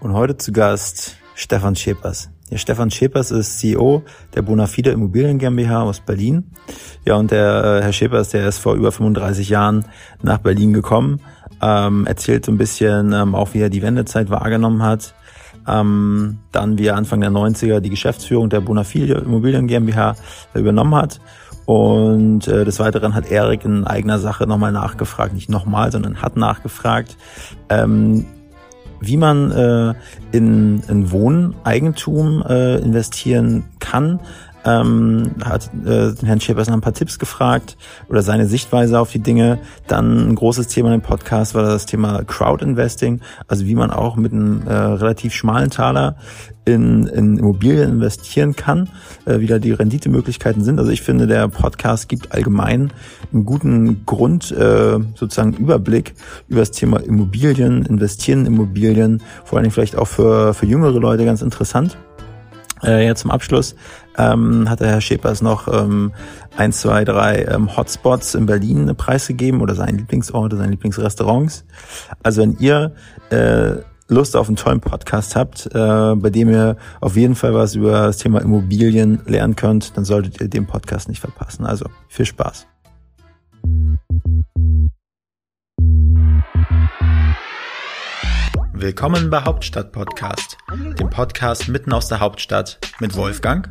Und heute zu Gast Stefan Schepers. Ja, Stefan Schepers ist CEO der Bonafide Immobilien GmbH aus Berlin. Ja, und der äh, Herr Schepers, der ist vor über 35 Jahren nach Berlin gekommen, ähm, erzählt so ein bisschen ähm, auch, wie er die Wendezeit wahrgenommen hat. Ähm, dann, wie er Anfang der 90er die Geschäftsführung der Bonafide Immobilien GmbH übernommen hat. Und äh, des Weiteren hat Erik in eigener Sache nochmal nachgefragt, nicht nochmal, sondern hat nachgefragt, ähm, wie man äh, in, in Wohneigentum äh, investieren kann. Ähm, hat äh, Herrn Schäpers nach ein paar Tipps gefragt oder seine Sichtweise auf die Dinge. Dann ein großes Thema im Podcast war das Thema Crowd Investing, also wie man auch mit einem äh, relativ schmalen Taler in, in Immobilien investieren kann, äh, wie da die Renditemöglichkeiten sind. Also ich finde, der Podcast gibt allgemein einen guten Grund, äh, sozusagen Überblick über das Thema Immobilien, investieren in Immobilien, vor allem vielleicht auch für, für jüngere Leute ganz interessant. Äh, ja, zum Abschluss ähm, hat der Herr Schepers noch ähm, ein, zwei, drei ähm, Hotspots in Berlin preisgegeben oder seine Lieblingsorte, seine Lieblingsrestaurants. Also wenn ihr äh, Lust auf einen tollen Podcast habt, äh, bei dem ihr auf jeden Fall was über das Thema Immobilien lernen könnt, dann solltet ihr den Podcast nicht verpassen. Also viel Spaß. Willkommen bei Hauptstadt Podcast, dem Podcast mitten aus der Hauptstadt mit Wolfgang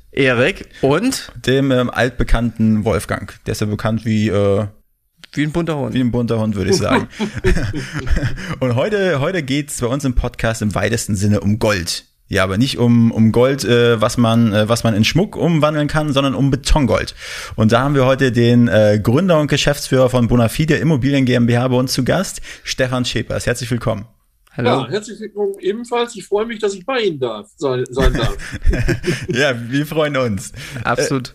Erik und dem ähm, altbekannten Wolfgang. Der ist ja bekannt wie äh, wie ein bunter Hund. Wie ein bunter Hund, würde ich sagen. und heute, heute geht's bei uns im Podcast im weitesten Sinne um Gold. Ja, aber nicht um, um Gold, äh, was, man, äh, was man in Schmuck umwandeln kann, sondern um Betongold. Und da haben wir heute den äh, Gründer und Geschäftsführer von Bonafide Immobilien GmbH bei uns zu Gast, Stefan Schepers. Herzlich willkommen. Hallo. Ja, herzlich willkommen ebenfalls. Ich freue mich, dass ich bei Ihnen darf, sein, sein darf. ja, wir freuen uns. Absolut.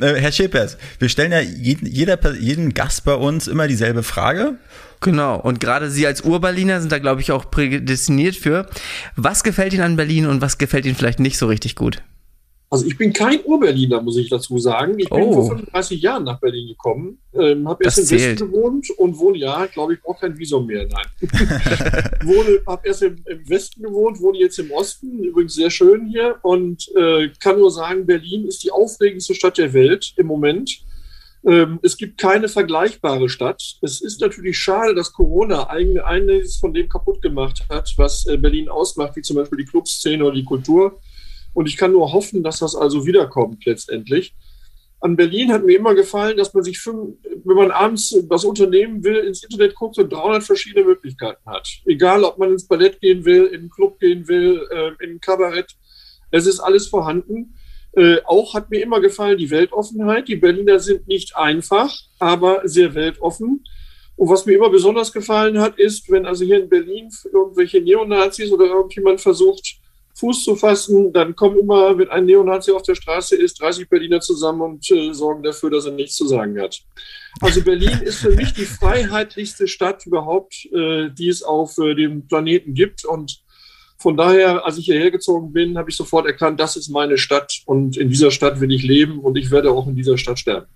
Äh, äh, Herr Schepers, wir stellen ja jeden, jeder, jeden Gast bei uns immer dieselbe Frage. Genau, und gerade Sie als Urberliner sind da, glaube ich, auch prädestiniert für. Was gefällt Ihnen an Berlin und was gefällt Ihnen vielleicht nicht so richtig gut? Also ich bin kein Urberliner, muss ich dazu sagen. Ich bin oh. vor 35 Jahren nach Berlin gekommen, ähm, habe erst im Westen gewohnt und wohne, ja, glaube ich, brauche kein Visum mehr, nein. wohne, habe erst im, im, Westen gewohnt, wohne jetzt im Osten, übrigens sehr schön hier und äh, kann nur sagen, Berlin ist die aufregendste Stadt der Welt im Moment. Ähm, es gibt keine vergleichbare Stadt. Es ist natürlich schade, dass Corona einiges von dem kaputt gemacht hat, was äh, Berlin ausmacht, wie zum Beispiel die Clubszene oder die Kultur. Und ich kann nur hoffen, dass das also wiederkommt letztendlich. An Berlin hat mir immer gefallen, dass man sich, fünf, wenn man abends was unternehmen will, ins Internet guckt und 300 verschiedene Möglichkeiten hat. Egal, ob man ins Ballett gehen will, in den Club gehen will, äh, in ein Kabarett. Es ist alles vorhanden. Äh, auch hat mir immer gefallen die Weltoffenheit. Die Berliner sind nicht einfach, aber sehr weltoffen. Und was mir immer besonders gefallen hat, ist, wenn also hier in Berlin irgendwelche Neonazis oder irgendjemand versucht, Fuß zu fassen, dann kommen immer, wenn ein Neonazi auf der Straße ist, 30 Berliner zusammen und äh, sorgen dafür, dass er nichts zu sagen hat. Also Berlin ist für mich die freiheitlichste Stadt überhaupt, äh, die es auf äh, dem Planeten gibt. Und von daher, als ich hierher gezogen bin, habe ich sofort erkannt, das ist meine Stadt und in dieser Stadt will ich leben und ich werde auch in dieser Stadt sterben.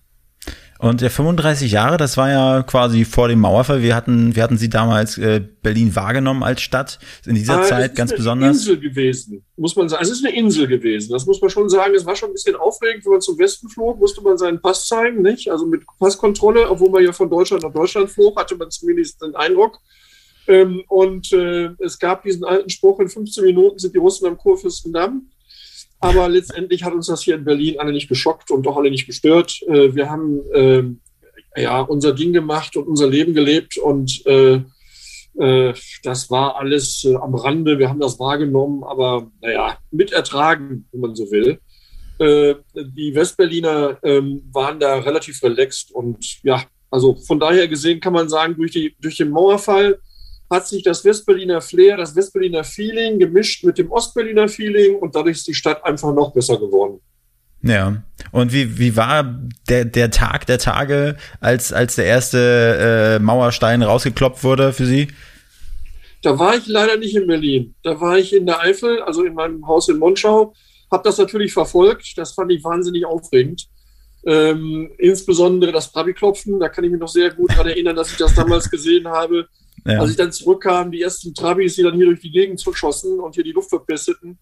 Und der 35 Jahre, das war ja quasi vor dem Mauerfall. Wir hatten, wir hatten sie damals äh, Berlin wahrgenommen als Stadt in dieser Aber Zeit ganz besonders. Es ist eine Insel gewesen, muss man sagen. Es ist eine Insel gewesen. Das muss man schon sagen. Es war schon ein bisschen aufregend, wenn man zum Westen flog, musste man seinen Pass zeigen, nicht? Also mit Passkontrolle, obwohl man ja von Deutschland nach Deutschland flog, hatte man zumindest den Eindruck. Ähm, und äh, es gab diesen alten Spruch: In 15 Minuten sind die Russen am Kurfürstendamm. Aber letztendlich hat uns das hier in Berlin alle nicht geschockt und auch alle nicht gestört. Äh, wir haben äh, ja unser Ding gemacht und unser Leben gelebt und äh, äh, das war alles am Rande. Wir haben das wahrgenommen, aber naja, mit ertragen, wenn man so will. Die Westberliner ähm, waren da relativ relaxed und ja, also von daher gesehen kann man sagen, durch, die, durch den Mauerfall hat sich das Westberliner Flair, das Westberliner Feeling gemischt mit dem Ostberliner Feeling und dadurch ist die Stadt einfach noch besser geworden. Ja. Und wie, wie war der, der Tag der Tage, als, als der erste äh, Mauerstein rausgekloppt wurde für Sie? Da war ich leider nicht in Berlin. Da war ich in der Eifel, also in meinem Haus in Monschau, habe das natürlich verfolgt. Das fand ich wahnsinnig aufregend. Ähm, insbesondere das Trabi-Klopfen, da kann ich mich noch sehr gut daran erinnern, dass ich das damals gesehen habe. Ja. Als ich dann zurückkam, die ersten Trabis, die dann hier durch die Gegend zuschossen und hier die Luft verpesteten.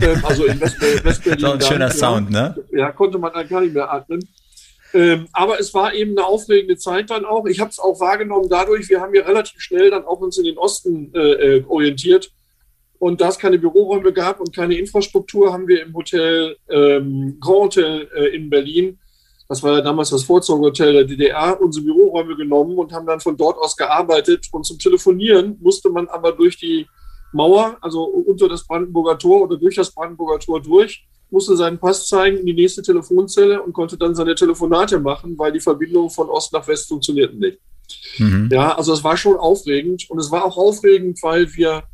Ähm, also in West-Berlin. West ein schöner dann, Sound, ja, ne? Ja, konnte man dann gar nicht mehr atmen. Ähm, aber es war eben eine aufregende Zeit dann auch. Ich habe es auch wahrgenommen dadurch, wir haben ja relativ schnell dann auch uns in den Osten äh, äh orientiert. Und da es keine Büroräume gab und keine Infrastruktur, haben wir im Hotel ähm, Grand Hotel äh, in Berlin das war ja damals das Vorzeigehotel der DDR, unsere Büroräume genommen und haben dann von dort aus gearbeitet. Und zum Telefonieren musste man aber durch die Mauer, also unter das Brandenburger Tor oder durch das Brandenburger Tor durch, musste seinen Pass zeigen in die nächste Telefonzelle und konnte dann seine Telefonate machen, weil die Verbindungen von Ost nach West funktionierten nicht. Mhm. Ja, also es war schon aufregend und es war auch aufregend, weil wir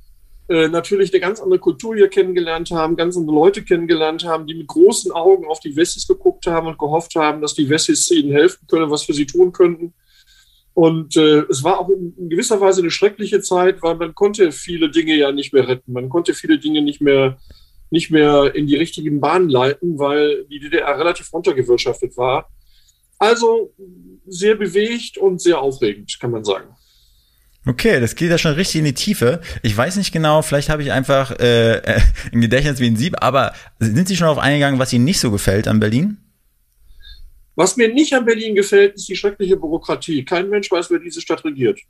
äh, natürlich eine ganz andere Kultur hier kennengelernt haben, ganz andere Leute kennengelernt haben, die mit großen Augen auf die Wessis geguckt haben und gehofft haben, dass die Wessis ihnen helfen können, was für sie tun könnten. Und äh, es war auch in, gewisser Weise eine schreckliche Zeit, weil man konnte viele Dinge ja nicht mehr retten. Man konnte viele Dinge nicht mehr, nicht mehr in die richtigen Bahnen leiten, weil die DDR relativ runtergewirtschaftet war. Also sehr bewegt und sehr aufregend, kann man sagen. Okay, das geht ja schon richtig in die Tiefe. Ich weiß nicht genau, vielleicht habe ich einfach äh, äh, ein Gedächtnis wie ein Sieb, aber sind Sie schon auf eingegangen, was Ihnen nicht so gefällt an Berlin? Was mir nicht an Berlin gefällt, ist die schreckliche Bürokratie. Kein Mensch weiß, wer diese Stadt regiert.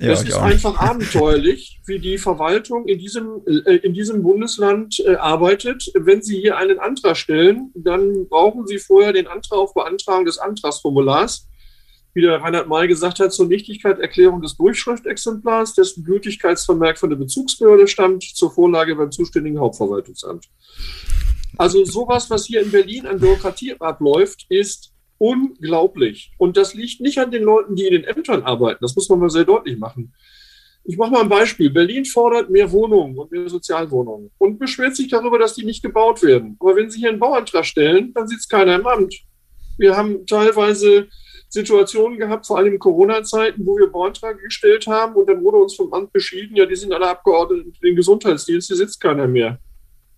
Ja, es ist einfach abenteuerlich, wie die Verwaltung in diesem, äh, in diesem Bundesland äh, arbeitet. Wenn Sie hier einen Antrag stellen, dann brauchen Sie vorher den Antrag auf Beantragung des Antragsformulars wie der Reinhard May gesagt hat, zur Nichtigkeit Erklärung des Durchschriftexemplars, dessen Gültigkeitsvermerk von der Bezugsbehörde stammt, zur Vorlage beim zuständigen Hauptverwaltungsamt. Also sowas, was hier in Berlin an Bürokratie abläuft, ist unglaublich. Und das liegt nicht an den Leuten, die in den Ämtern arbeiten. Das muss man mal sehr deutlich machen. Ich mache mal ein Beispiel. Berlin fordert mehr Wohnungen und mehr Sozialwohnungen und beschwert sich darüber, dass die nicht gebaut werden. Aber wenn Sie hier einen Bauantrag stellen, dann sitzt keiner im Amt. Wir haben teilweise Situationen gehabt, vor allem in Corona-Zeiten, wo wir Beanträge gestellt haben und dann wurde uns vom Amt beschieden, ja, die sind alle abgeordnet in den Gesundheitsdienst, hier sitzt keiner mehr.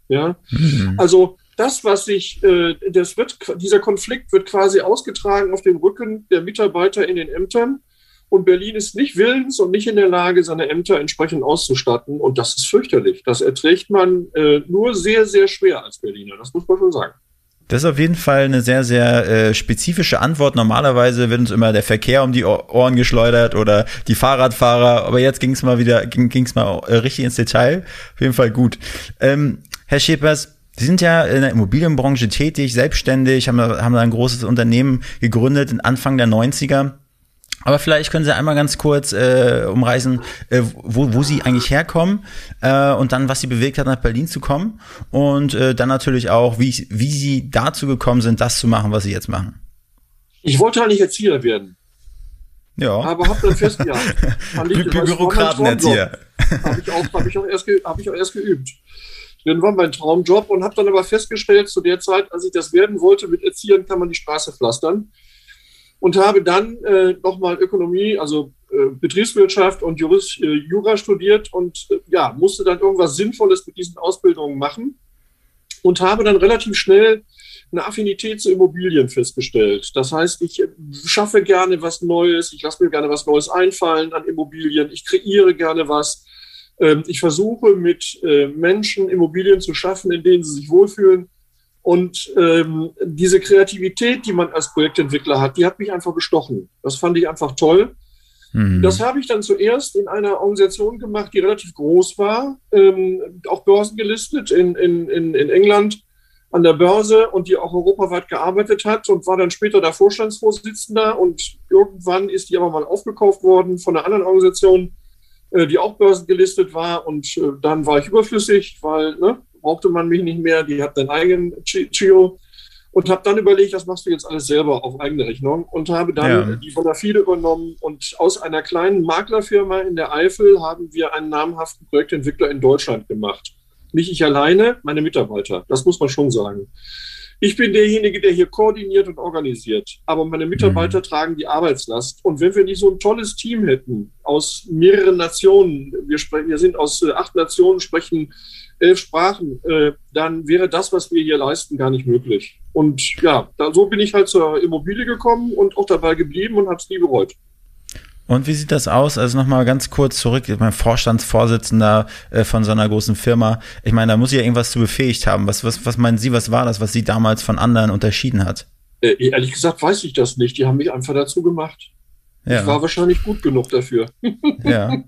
Ja, mhm. also das, was sich, äh, das wird, dieser Konflikt wird quasi ausgetragen auf dem Rücken der Mitarbeiter in den Ämtern. Und Berlin ist nicht willens und nicht in der Lage, seine Ämter entsprechend auszustatten. Und das ist fürchterlich. Das erträgt man äh, nur sehr, sehr schwer als Berliner. Das muss man schon sagen. Das ist auf jeden Fall eine sehr, sehr äh, spezifische Antwort. Normalerweise wird uns immer der Verkehr um die Ohren geschleudert oder die Fahrradfahrer, aber jetzt ging es mal wieder, ging es mal äh, richtig ins Detail. Auf jeden Fall gut. Ähm, Herr Schepers, Sie sind ja in der Immobilienbranche tätig, selbstständig, haben, haben da ein großes Unternehmen gegründet, Anfang der 90er. Aber vielleicht können Sie einmal ganz kurz äh, umreißen, äh, wo, wo Sie eigentlich herkommen äh, und dann, was Sie bewegt hat, nach Berlin zu kommen und äh, dann natürlich auch, wie, wie Sie dazu gekommen sind, das zu machen, was Sie jetzt machen. Ich wollte eigentlich Erzieher werden. Ja. Aber habe dann festgehalten. Bü Bürokratenerzieher. Habe ich, auch, hab ich, auch erst hab ich auch erst geübt. Dann war mein Traumjob und habe dann aber festgestellt, zu der Zeit, als ich das werden wollte, mit Erziehern kann man die Straße pflastern und habe dann äh, nochmal Ökonomie, also äh, Betriebswirtschaft und Jurist, äh, Jura studiert und äh, ja, musste dann irgendwas Sinnvolles mit diesen Ausbildungen machen und habe dann relativ schnell eine Affinität zu Immobilien festgestellt. Das heißt, ich äh, schaffe gerne was Neues, ich lasse mir gerne was Neues einfallen an Immobilien, ich kreiere gerne was. Ähm, ich versuche mit äh, Menschen Immobilien zu schaffen, in denen sie sich wohlfühlen und ähm, diese Kreativität, die man als Projektentwickler hat, die hat mich einfach bestochen. Das fand ich einfach toll. Mhm. Das habe ich dann zuerst in einer Organisation gemacht, die relativ groß war, ähm, auch börsengelistet in, in, in, in England an der Börse und die auch europaweit gearbeitet hat und war dann später der Vorstandsvorsitzender und irgendwann ist die aber mal aufgekauft worden von einer anderen Organisation, äh, die auch börsengelistet war und äh, dann war ich überflüssig, weil ne, brauchte man mich nicht mehr, die hat einen eigenen Chio. und habe dann überlegt, das machst du jetzt alles selber auf eigene Rechnung und habe dann ja. die Bonafide übernommen und aus einer kleinen Maklerfirma in der Eifel haben wir einen namhaften Projektentwickler in Deutschland gemacht. Nicht ich alleine, meine Mitarbeiter. Das muss man schon sagen. Ich bin derjenige, der hier koordiniert und organisiert. Aber meine Mitarbeiter mhm. tragen die Arbeitslast. Und wenn wir nicht so ein tolles Team hätten aus mehreren Nationen, wir, sprechen, wir sind aus äh, acht Nationen, sprechen elf Sprachen, äh, dann wäre das, was wir hier leisten, gar nicht möglich. Und ja, da, so bin ich halt zur Immobilie gekommen und auch dabei geblieben und habe es nie bereut. Und wie sieht das aus? Also nochmal ganz kurz zurück, mein Vorstandsvorsitzender äh, von so einer großen Firma. Ich meine, da muss ich ja irgendwas zu befähigt haben. Was, was, was meinen Sie, was war das, was Sie damals von anderen unterschieden hat? Äh, ehrlich gesagt weiß ich das nicht. Die haben mich einfach dazu gemacht. Ja. Ich war wahrscheinlich gut genug dafür. Ja.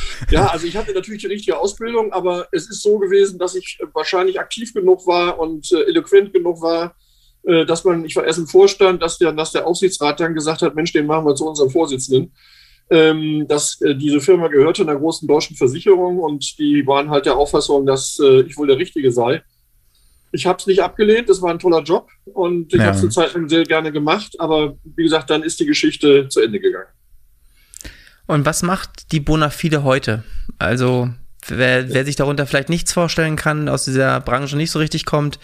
ja, also ich hatte natürlich die richtige Ausbildung, aber es ist so gewesen, dass ich wahrscheinlich aktiv genug war und äh, eloquent genug war, äh, dass man, ich war erst im Vorstand, dass der, dass der Aufsichtsrat dann gesagt hat, Mensch, den machen wir zu unserem Vorsitzenden ähm, dass äh, diese Firma gehörte einer großen deutschen Versicherung und die waren halt der Auffassung, dass äh, ich wohl der Richtige sei. Ich habe es nicht abgelehnt, es war ein toller Job und ich ja. habe es eine Zeit lang sehr gerne gemacht, aber wie gesagt, dann ist die Geschichte zu Ende gegangen. Und was macht die Bonafide heute? Also wer, wer sich darunter vielleicht nichts vorstellen kann, aus dieser Branche nicht so richtig kommt,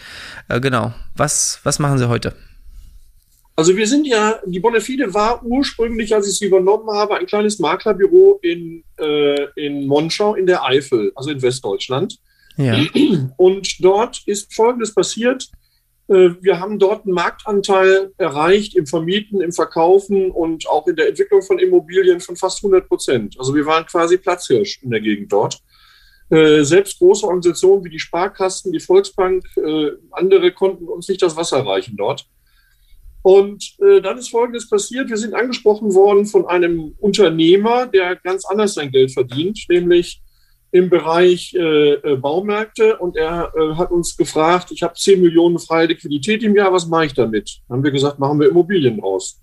äh, genau, was, was machen sie heute? Also wir sind ja, die Bonafide war ursprünglich, als ich sie übernommen habe, ein kleines Maklerbüro in, äh, in Monschau in der Eifel, also in Westdeutschland. Ja. Und dort ist Folgendes passiert. Äh, wir haben dort einen Marktanteil erreicht im Vermieten, im Verkaufen und auch in der Entwicklung von Immobilien von fast 100 Prozent. Also wir waren quasi Platzhirsch in der Gegend dort. Äh, selbst große Organisationen wie die Sparkassen, die Volksbank, äh, andere konnten uns nicht das Wasser reichen dort. Und äh, dann ist Folgendes passiert. Wir sind angesprochen worden von einem Unternehmer, der ganz anders sein Geld verdient, nämlich im Bereich äh, äh Baumärkte. Und er äh, hat uns gefragt, ich habe 10 Millionen freie Liquidität im Jahr, was mache ich damit? Dann haben wir gesagt, machen wir Immobilien raus.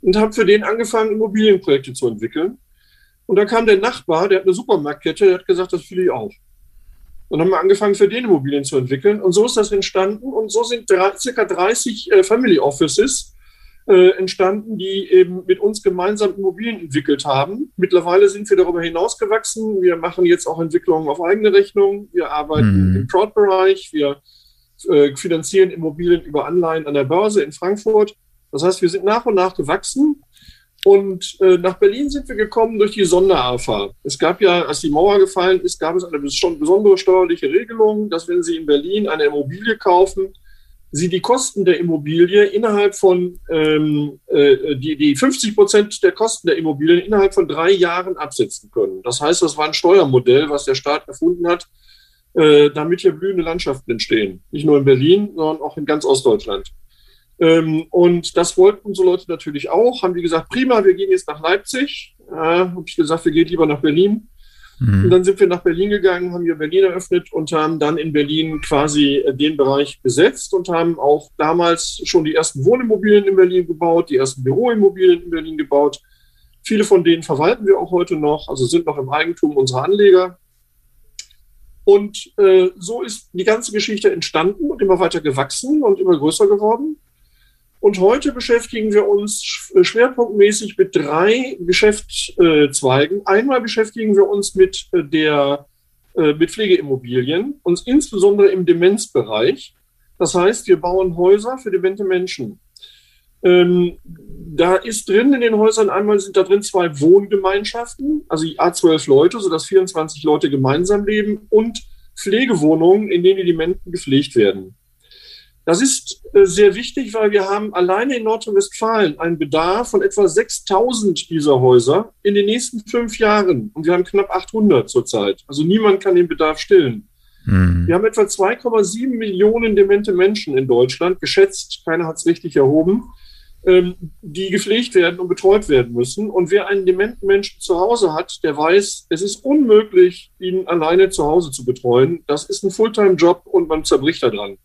Und haben für den angefangen, Immobilienprojekte zu entwickeln. Und dann kam der Nachbar, der hat eine Supermarktkette, der hat gesagt, das will ich auch. Und haben wir angefangen, für den Immobilien zu entwickeln. Und so ist das entstanden. Und so sind drei, circa 30 äh, Family Offices äh, entstanden, die eben mit uns gemeinsam Immobilien entwickelt haben. Mittlerweile sind wir darüber hinausgewachsen. Wir machen jetzt auch Entwicklungen auf eigene Rechnung. Wir arbeiten mhm. im Crowd-Bereich. Wir äh, finanzieren Immobilien über Anleihen an der Börse in Frankfurt. Das heißt, wir sind nach und nach gewachsen. Und äh, nach Berlin sind wir gekommen durch die Sonder-AFA. Es gab ja, als die Mauer gefallen ist, gab es eine schon besondere steuerliche Regelung, dass wenn Sie in Berlin eine Immobilie kaufen, Sie die Kosten der Immobilie innerhalb von, ähm, äh, die, die 50 Prozent der Kosten der Immobilien innerhalb von drei Jahren absetzen können. Das heißt, das war ein Steuermodell, was der Staat erfunden hat, äh, damit hier blühende Landschaften entstehen. Nicht nur in Berlin, sondern auch in ganz Ostdeutschland. Ähm, und das wollten unsere Leute natürlich auch. Haben die gesagt, prima, wir gehen jetzt nach Leipzig. Äh, habe ich gesagt, wir gehen lieber nach Berlin. Mhm. Und dann sind wir nach Berlin gegangen, haben hier Berlin eröffnet und haben dann in Berlin quasi äh, den Bereich besetzt und haben auch damals schon die ersten Wohnimmobilien in Berlin gebaut, die ersten Büroimmobilien in Berlin gebaut. Viele von denen verwalten wir auch heute noch, also sind noch im Eigentum unserer Anleger. Und äh, so ist die ganze Geschichte entstanden und immer weiter gewachsen und immer größer geworden. Und heute beschäftigen wir uns schwerpunktmäßig mit drei Geschäftszweigen. Einmal beschäftigen wir uns mit äh, der äh, mit Pflegeimmobilien, uns insbesondere im Demenzbereich. Das heißt, wir bauen Häuser für demente Menschen. Ähm, da ist drin in den Häusern einmal sind da drin zwei Wohngemeinschaften, also A12 Leute, sodass 24 Leute gemeinsam leben und Pflegewohnungen, in denen die Dementen gepflegt werden. Das ist äh, sehr wichtig, weil wir haben alleine in Nordrhein-Westfalen einen Bedarf von etwa 6000 dieser Häuser in den nächsten fünf Jahren. Und wir haben knapp 800 zurzeit. Also niemand kann den Bedarf stillen. Mhm. Wir haben etwa 2,7 Millionen demente Menschen in Deutschland, geschätzt, keiner hat es richtig erhoben, ähm, die gepflegt werden und betreut werden müssen. Und wer einen dementen Menschen zu Hause hat, der weiß, es ist unmöglich, ihn alleine zu Hause zu betreuen. Das ist ein Fulltime-Job und man zerbricht daran.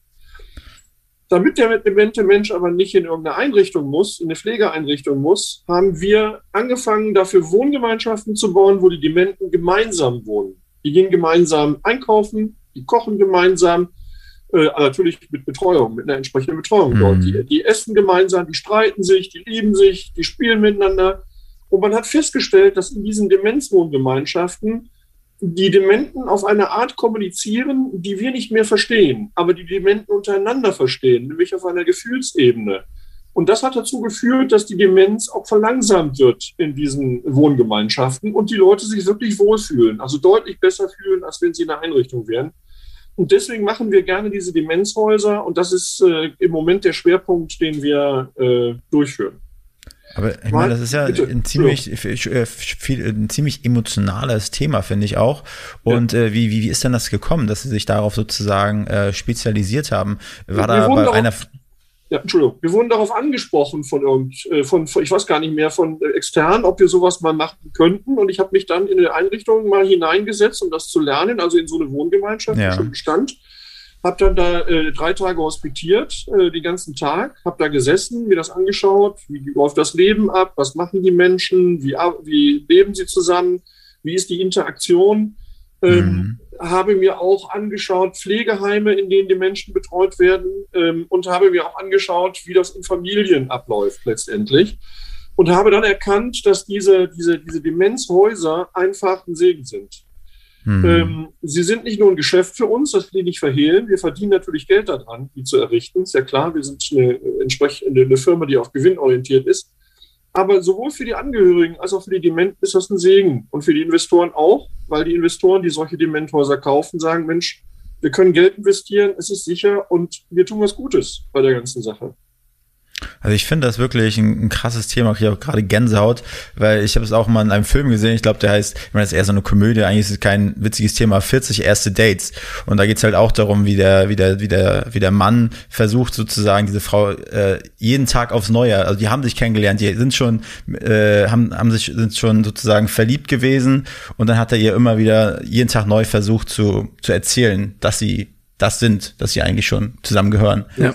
Damit der demente Mensch aber nicht in irgendeine Einrichtung muss, in eine Pflegeeinrichtung muss, haben wir angefangen, dafür Wohngemeinschaften zu bauen, wo die Dementen gemeinsam wohnen. Die gehen gemeinsam einkaufen, die kochen gemeinsam, Äh, natürlich mit Betreuung, mit einer entsprechenden Betreuung mhm. dort. Die, die essen gemeinsam, die streiten sich, die lieben sich, die spielen miteinander. Und man hat festgestellt, dass in diesen Demenzwohngemeinschaften die Dementen auf eine Art kommunizieren, die wir nicht mehr verstehen, aber die Dementen untereinander verstehen, nämlich auf einer Gefühlsebene. Und das hat dazu geführt, dass die Demenz auch verlangsamt wird in diesen Wohngemeinschaften und die Leute sich wirklich wohlfühlen, also deutlich besser fühlen, als wenn sie in einer Einrichtung wären. Und deswegen machen wir gerne diese Demenzhäuser und das ist äh, im Moment der Schwerpunkt, den wir äh, durchführen. Aber ich meine, das ist ja ein ziemlich, äh, viel, ein ziemlich emotionales Thema, finde ich auch. Und ja. äh, wie, wie, wie ist denn das gekommen, dass Sie sich darauf sozusagen äh, spezialisiert haben? War da bei darauf, einer. Ja, Entschuldigung. Wir wurden darauf angesprochen von irgend, äh, von, von, ich weiß gar nicht mehr, von äh, extern, ob wir sowas mal machen könnten. Und ich habe mich dann in eine Einrichtung mal hineingesetzt, um das zu lernen, also in so eine Wohngemeinschaft, ja. die schon bestand habe dann da äh, drei Tage hospitiert, äh, den ganzen Tag, habe da gesessen, mir das angeschaut, wie läuft das Leben ab, was machen die Menschen, wie, wie leben sie zusammen, wie ist die Interaktion. Ähm, mhm. Habe mir auch angeschaut Pflegeheime, in denen die Menschen betreut werden ähm, und habe mir auch angeschaut, wie das in Familien abläuft letztendlich. Und habe dann erkannt, dass diese, diese, diese Demenzhäuser einfach ein Segen sind. Mhm. Ähm, sie sind nicht nur ein Geschäft für uns, das will ich nicht verhehlen. Wir verdienen natürlich Geld daran, die zu errichten. Ist ja klar, wir sind eine, entsprechende eine Firma, die auf Gewinn orientiert ist. Aber sowohl für die Angehörigen als auch für die Dementen ist das ein Segen. Und für die Investoren auch, weil die Investoren, die solche Dementhäuser kaufen, sagen, Mensch, wir können Geld investieren, es ist sicher und wir tun was Gutes bei der ganzen Sache. Also ich finde das wirklich ein, ein krasses Thema, ich habe gerade Gänsehaut, weil ich habe es auch mal in einem Film gesehen, ich glaube, der heißt, ich meine, das ist eher so eine Komödie, eigentlich ist es kein witziges Thema, 40 erste Dates. Und da geht's halt auch darum, wie der, wie der, wie der, wie der Mann versucht sozusagen diese Frau äh, jeden Tag aufs Neue, also die haben sich kennengelernt, die sind schon, äh, haben, haben sich, sind schon sozusagen verliebt gewesen. Und dann hat er ihr immer wieder jeden Tag neu versucht zu, zu erzählen, dass sie das sind, dass sie eigentlich schon zusammengehören. Ja.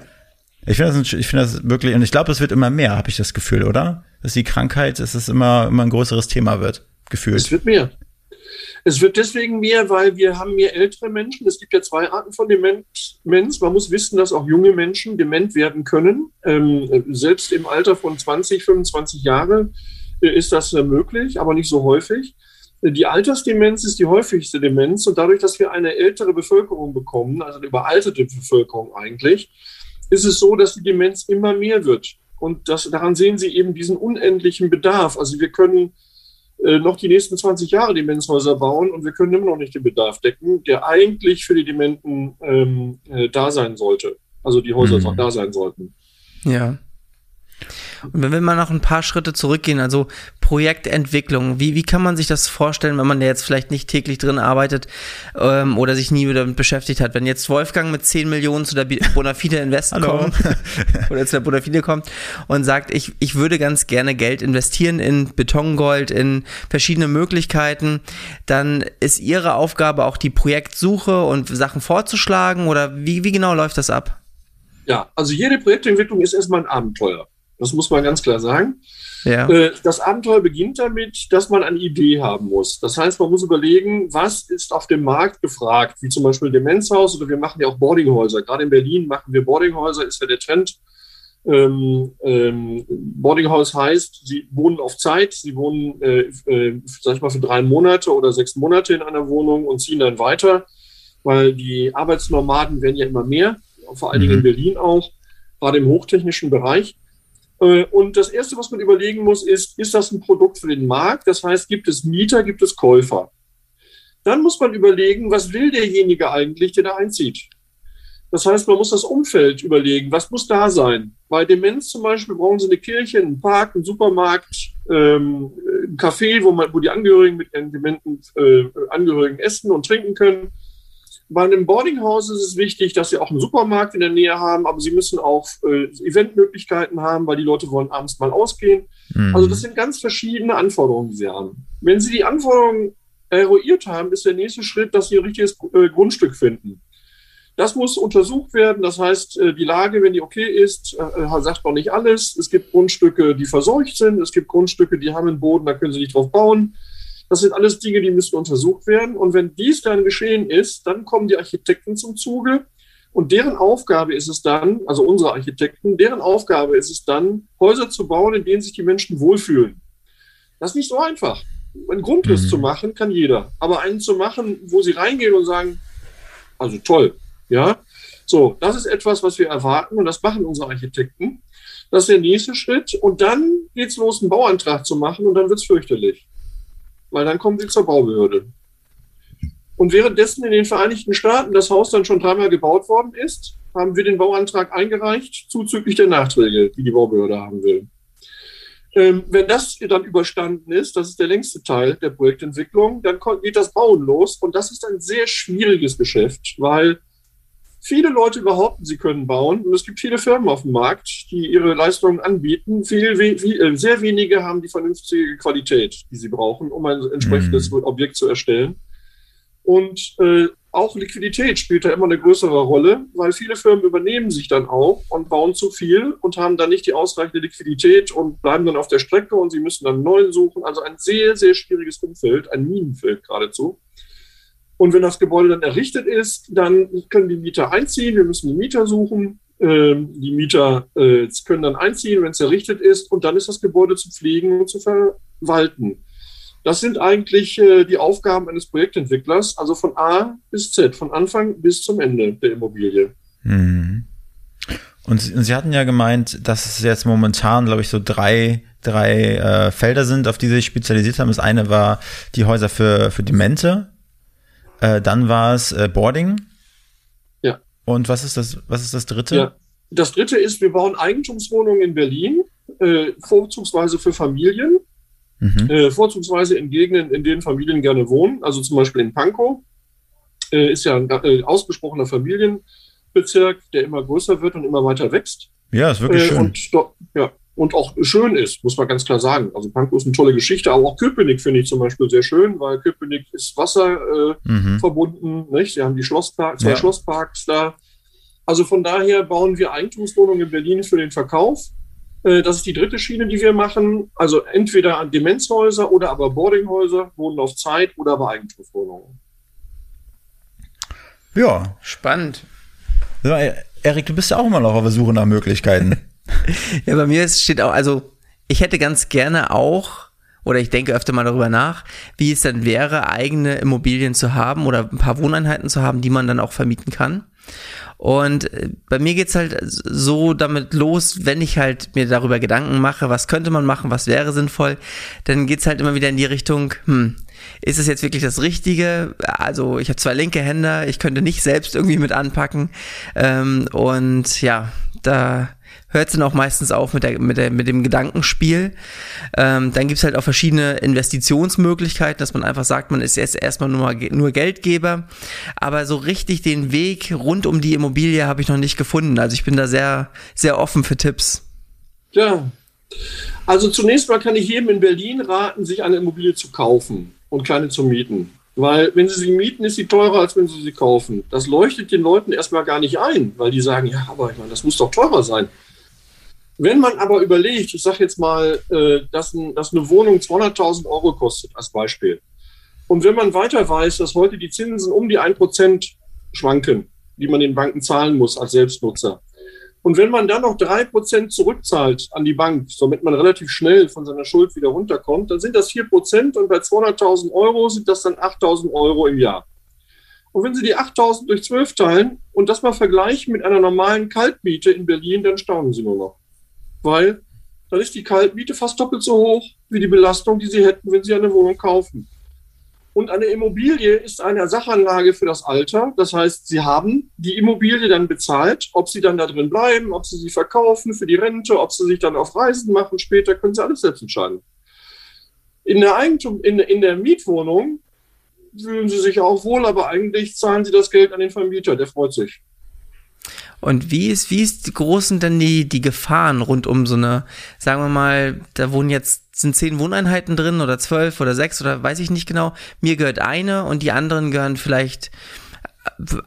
Ich finde das, ich das wirklich, und ich glaube, es wird immer mehr, habe ich das Gefühl, oder? Dass die Krankheit, dass es immer, immer ein größeres Thema wird, gefühlt. Es wird mehr. Es wird deswegen mehr, weil wir haben mehr ältere Menschen. Es gibt ja zwei Arten von Demenz. Man muss wissen, dass auch junge Menschen dement werden können. Ähm, selbst im Alter von 20, 25 Jahre äh, ist das äh, möglich, aber nicht so häufig. Die Altersdemenz ist die häufigste Demenz und dadurch, dass wir eine ältere Bevölkerung bekommen, also eine überaltete Bevölkerung eigentlich, ist es so, dass die Demenz immer mehr wird. Und das, daran sehen Sie eben diesen unendlichen Bedarf. Also wir können äh, noch die nächsten 20 Jahre Demenzhäuser bauen und wir können immer noch nicht den Bedarf decken, der eigentlich für die Dementen ähm, äh, da sein sollte. Also die Häuser mhm. da sein sollten. Ja. Und wenn wir mal noch ein paar Schritte zurückgehen, also Projektentwicklung, wie, wie kann man sich das vorstellen, wenn man da jetzt vielleicht nicht täglich drin arbeitet ähm, oder sich nie damit beschäftigt hat? Wenn jetzt Wolfgang mit 10 Millionen zu der Bonafide Invest kommt oder zu der Bonafide kommt und sagt, ich, ich würde ganz gerne Geld investieren in Betongold, in verschiedene Möglichkeiten, dann ist Ihre Aufgabe auch die Projektsuche und Sachen vorzuschlagen oder wie, wie genau läuft das ab? Ja, also jede Projektentwicklung ist erstmal ein Abenteuer. Das muss man ganz klar sagen. Ja. Äh, das Abenteuer beginnt damit, dass man eine Idee haben muss. Das heißt, man muss überlegen, was ist auf dem Markt gefragt, wie zum Beispiel Demenzhaus oder wir machen ja auch Boardinghäuser. Gerade in Berlin machen wir Boardinghäuser, ist ja der Trend. Ähm, ähm, Boardinghaus heißt, sie wohnen auf Zeit, sie wohnen, äh, äh, sag ich mal, für drei Monate oder sechs Monate in einer Wohnung und ziehen dann weiter, weil die Arbeitsnomaden werden ja immer mehr, vor allen Dingen in mhm. Berlin auch, gerade im hochtechnischen Bereich. Äh, und das Erste, was man überlegen muss, ist, ist das ein Produkt für den Markt? Das heißt, gibt es Mieter, gibt es Käufer? Dann muss man überlegen, was will derjenige eigentlich, der da einzieht? Das heißt, man muss das Umfeld überlegen, was muss da sein? Bei Demenz zum Beispiel brauchen sie eine Kirche, einen Park, einen Supermarkt, ähm, ein Café, wo, man, wo die Angehörigen mit ihren dementen äh, Angehörigen essen und trinken können. Bei einem Boardinghaus ist es wichtig, dass sie auch einen Supermarkt in der Nähe haben, aber sie müssen auch äh, Eventmöglichkeiten haben, weil die Leute wollen abends mal ausgehen. Mhm. Also das sind ganz verschiedene Anforderungen, die sie haben. Wenn sie die Anforderungen eruiert haben, ist der nächste Schritt, dass sie ein richtiges äh, Grundstück finden. Das muss untersucht werden. Das heißt, äh, die Lage, wenn die okay ist, äh, sagt noch nicht alles. Es gibt Grundstücke, die verseucht sind. Es gibt Grundstücke, die haben einen Boden, da können sie nicht drauf bauen. Das sind alles Dinge, die müssen untersucht werden. Und wenn dies dann geschehen ist, dann kommen die Architekten zum Zuge Und deren Aufgabe ist es dann, also unsere Architekten, deren Aufgabe ist es dann, Häuser zu bauen, in denen sich die Menschen wohlfühlen. Das ist nicht so einfach. Einen Grundriss mhm. zu machen, kann jeder. Aber einen zu machen, wo sie reingehen und sagen, also toll, ja. So, das ist etwas, was wir erwarten und das machen unsere Architekten. Das ist der nächste Schritt. Und dann geht es los, einen Bauantrag zu machen und dann wird es fürchterlich. Weil dann kommen sie zur Baubehörde. Und währenddessen in den Vereinigten Staaten das Haus dann schon dreimal gebaut worden ist, haben wir den Bauantrag eingereicht, zuzüglich der Nachträge, die die Baubehörde haben will. Ähm, wenn das dann überstanden ist, das ist der längste Teil der Projektentwicklung, dann geht das Bauen los und das ist ein sehr schwieriges Geschäft, weil viele Leute behaupten, sie können bauen und es gibt viele Firmen auf dem Markt, die ihre Leistungen anbieten. Viel, viel, äh, sehr wenige haben die vernünftige Qualität, die sie brauchen, um ein entsprechendes mhm. Objekt zu erstellen. Und äh, auch Liquidität spielt da immer eine größere Rolle, weil viele Firmen übernehmen sich dann auch und bauen zu viel und haben dann nicht die ausreichende Liquidität und bleiben dann auf der Strecke und sie müssen dann neuen suchen. Also ein sehr, sehr schwieriges Umfeld, ein Minenfeld geradezu. Und wenn das Gebäude dann errichtet ist, dann können die Mieter einziehen. Wir müssen die Mieter suchen. Ähm, die Mieter äh, können dann einziehen, wenn es errichtet ist. Und dann ist das Gebäude zu pflegen und zu verwalten. Das sind eigentlich äh, die Aufgaben eines Projektentwicklers, also von A bis Z, von Anfang bis zum Ende der Immobilie. Mhm. Und Sie hatten ja gemeint, dass es jetzt momentan, glaube ich, so drei, drei äh, Felder sind, auf die Sie sich spezialisiert haben. Das eine war die Häuser für, für Demente, äh, dann war es äh, Boarding. Ja. Und was ist das, was ist das dritte? Ja. Das dritte ist, wir bauen Eigentumswohnungen in Berlin, äh, vorzugsweise für Familien. Mhm. Äh, vorzugsweise in Gegenden, in denen Familien gerne wohnen, also zum Beispiel in Pankow, äh, ist ja ein äh, ausgesprochener Familienbezirk, der immer größer wird und immer weiter wächst. Ja, ist wirklich schön. Und, ja, und auch schön ist, muss man ganz klar sagen. Also Pankow ist eine tolle Geschichte, aber auch Köpenick finde ich zum Beispiel sehr schön, weil Köpenick ist Wasser äh, mhm. verbunden. Nicht? Sie haben die Schlosspark, zwei ja. Schlossparks da. Also von daher bauen wir Eigentumswohnungen in Berlin für den Verkauf äh, das ist die dritte Schiene, die wir machen. Also entweder an Demenzhäuser oder aber Boardinghäuser, Wohnen auf Zeit oder aber Eigentumswohnungen. Ja. Spannend. Ja, Erik, du bist ja auch immer noch auf der Suche nach Möglichkeiten. ja, bei mir steht auch, also ich hätte ganz gerne auch, oder ich denke öfter mal darüber nach, wie es dann wäre, eigene Immobilien zu haben oder ein paar Wohneinheiten zu haben, die man dann auch vermieten kann. Und äh, bei mir geht's halt so damit los, wenn ich halt mir darüber Gedanken mache, was könnte man machen, was wäre sinnvoll, dann geht's halt immer wieder in die Richtung, hm, ist es jetzt wirklich das Richtige? Also ich habe zwei linke Hände, ich könnte nicht selbst irgendwie mit anpacken. Ähm, und ja, da hört es dann auch meistens auf mit, der, mit, der, mit dem Gedankenspiel. Ähm, dann gibt es halt auch verschiedene Investitionsmöglichkeiten, dass man einfach sagt, man ist jetzt erstmal nur, nur Geldgeber. Aber so richtig den Weg rund um die Immobilie habe ich noch nicht gefunden. Also ich bin da sehr, sehr offen für Tipps. Ja. Also zunächst mal kann ich jedem in Berlin raten, sich eine Immobilie zu kaufen und keine zu mieten. Weil wenn sie sie mieten, ist sie teurer, als wenn sie sie kaufen. Das leuchtet den Leuten erstmal gar nicht ein, weil die sagen, ja, aber ich meine, das muss doch teurer sein. Wenn man aber überlegt, ich sage jetzt mal, äh, dass, ein, dass eine Wohnung 200.000 Euro kostet, als Beispiel. Und wenn man weiter weiß, dass heute die Zinsen um die 1% schwanken, die man den Banken zahlen muss als Selbstnutzer. Und wenn man dann noch 3% zurückzahlt an die Bank, damit man relativ schnell von seiner Schuld wieder runterkommt, dann sind das 4% und bei 200.000 Euro sind das dann 8.000 Euro im Jahr. Und wenn Sie die 8.000 durch 12 teilen und das mal vergleichen mit einer normalen Kaltmiete in Berlin, dann staunen Sie nur noch weil dann ist die Kaltmiete fast doppelt so hoch wie die Belastung, die Sie hätten, wenn Sie eine Wohnung kaufen. Und eine Immobilie ist eine Sachanlage für das Alter. Das heißt, Sie haben die Immobilie dann bezahlt. Ob Sie dann da drin bleiben, ob Sie sie verkaufen für die Rente, ob Sie sich dann auf Reisen machen später, können Sie alles selbst entscheiden. In der Eigentum, in, in der Mietwohnung fühlen Sie sich auch wohl, aber eigentlich zahlen Sie das Geld an den Vermieter. Der freut sich. Und wie ist, wie ist groß sind denn die, die Gefahren rund um so eine, sagen wir mal, da wohnen jetzt, sind zehn Wohneinheiten drin oder zwölf oder sechs oder weiß ich nicht genau. Mir gehört eine und die anderen gehören vielleicht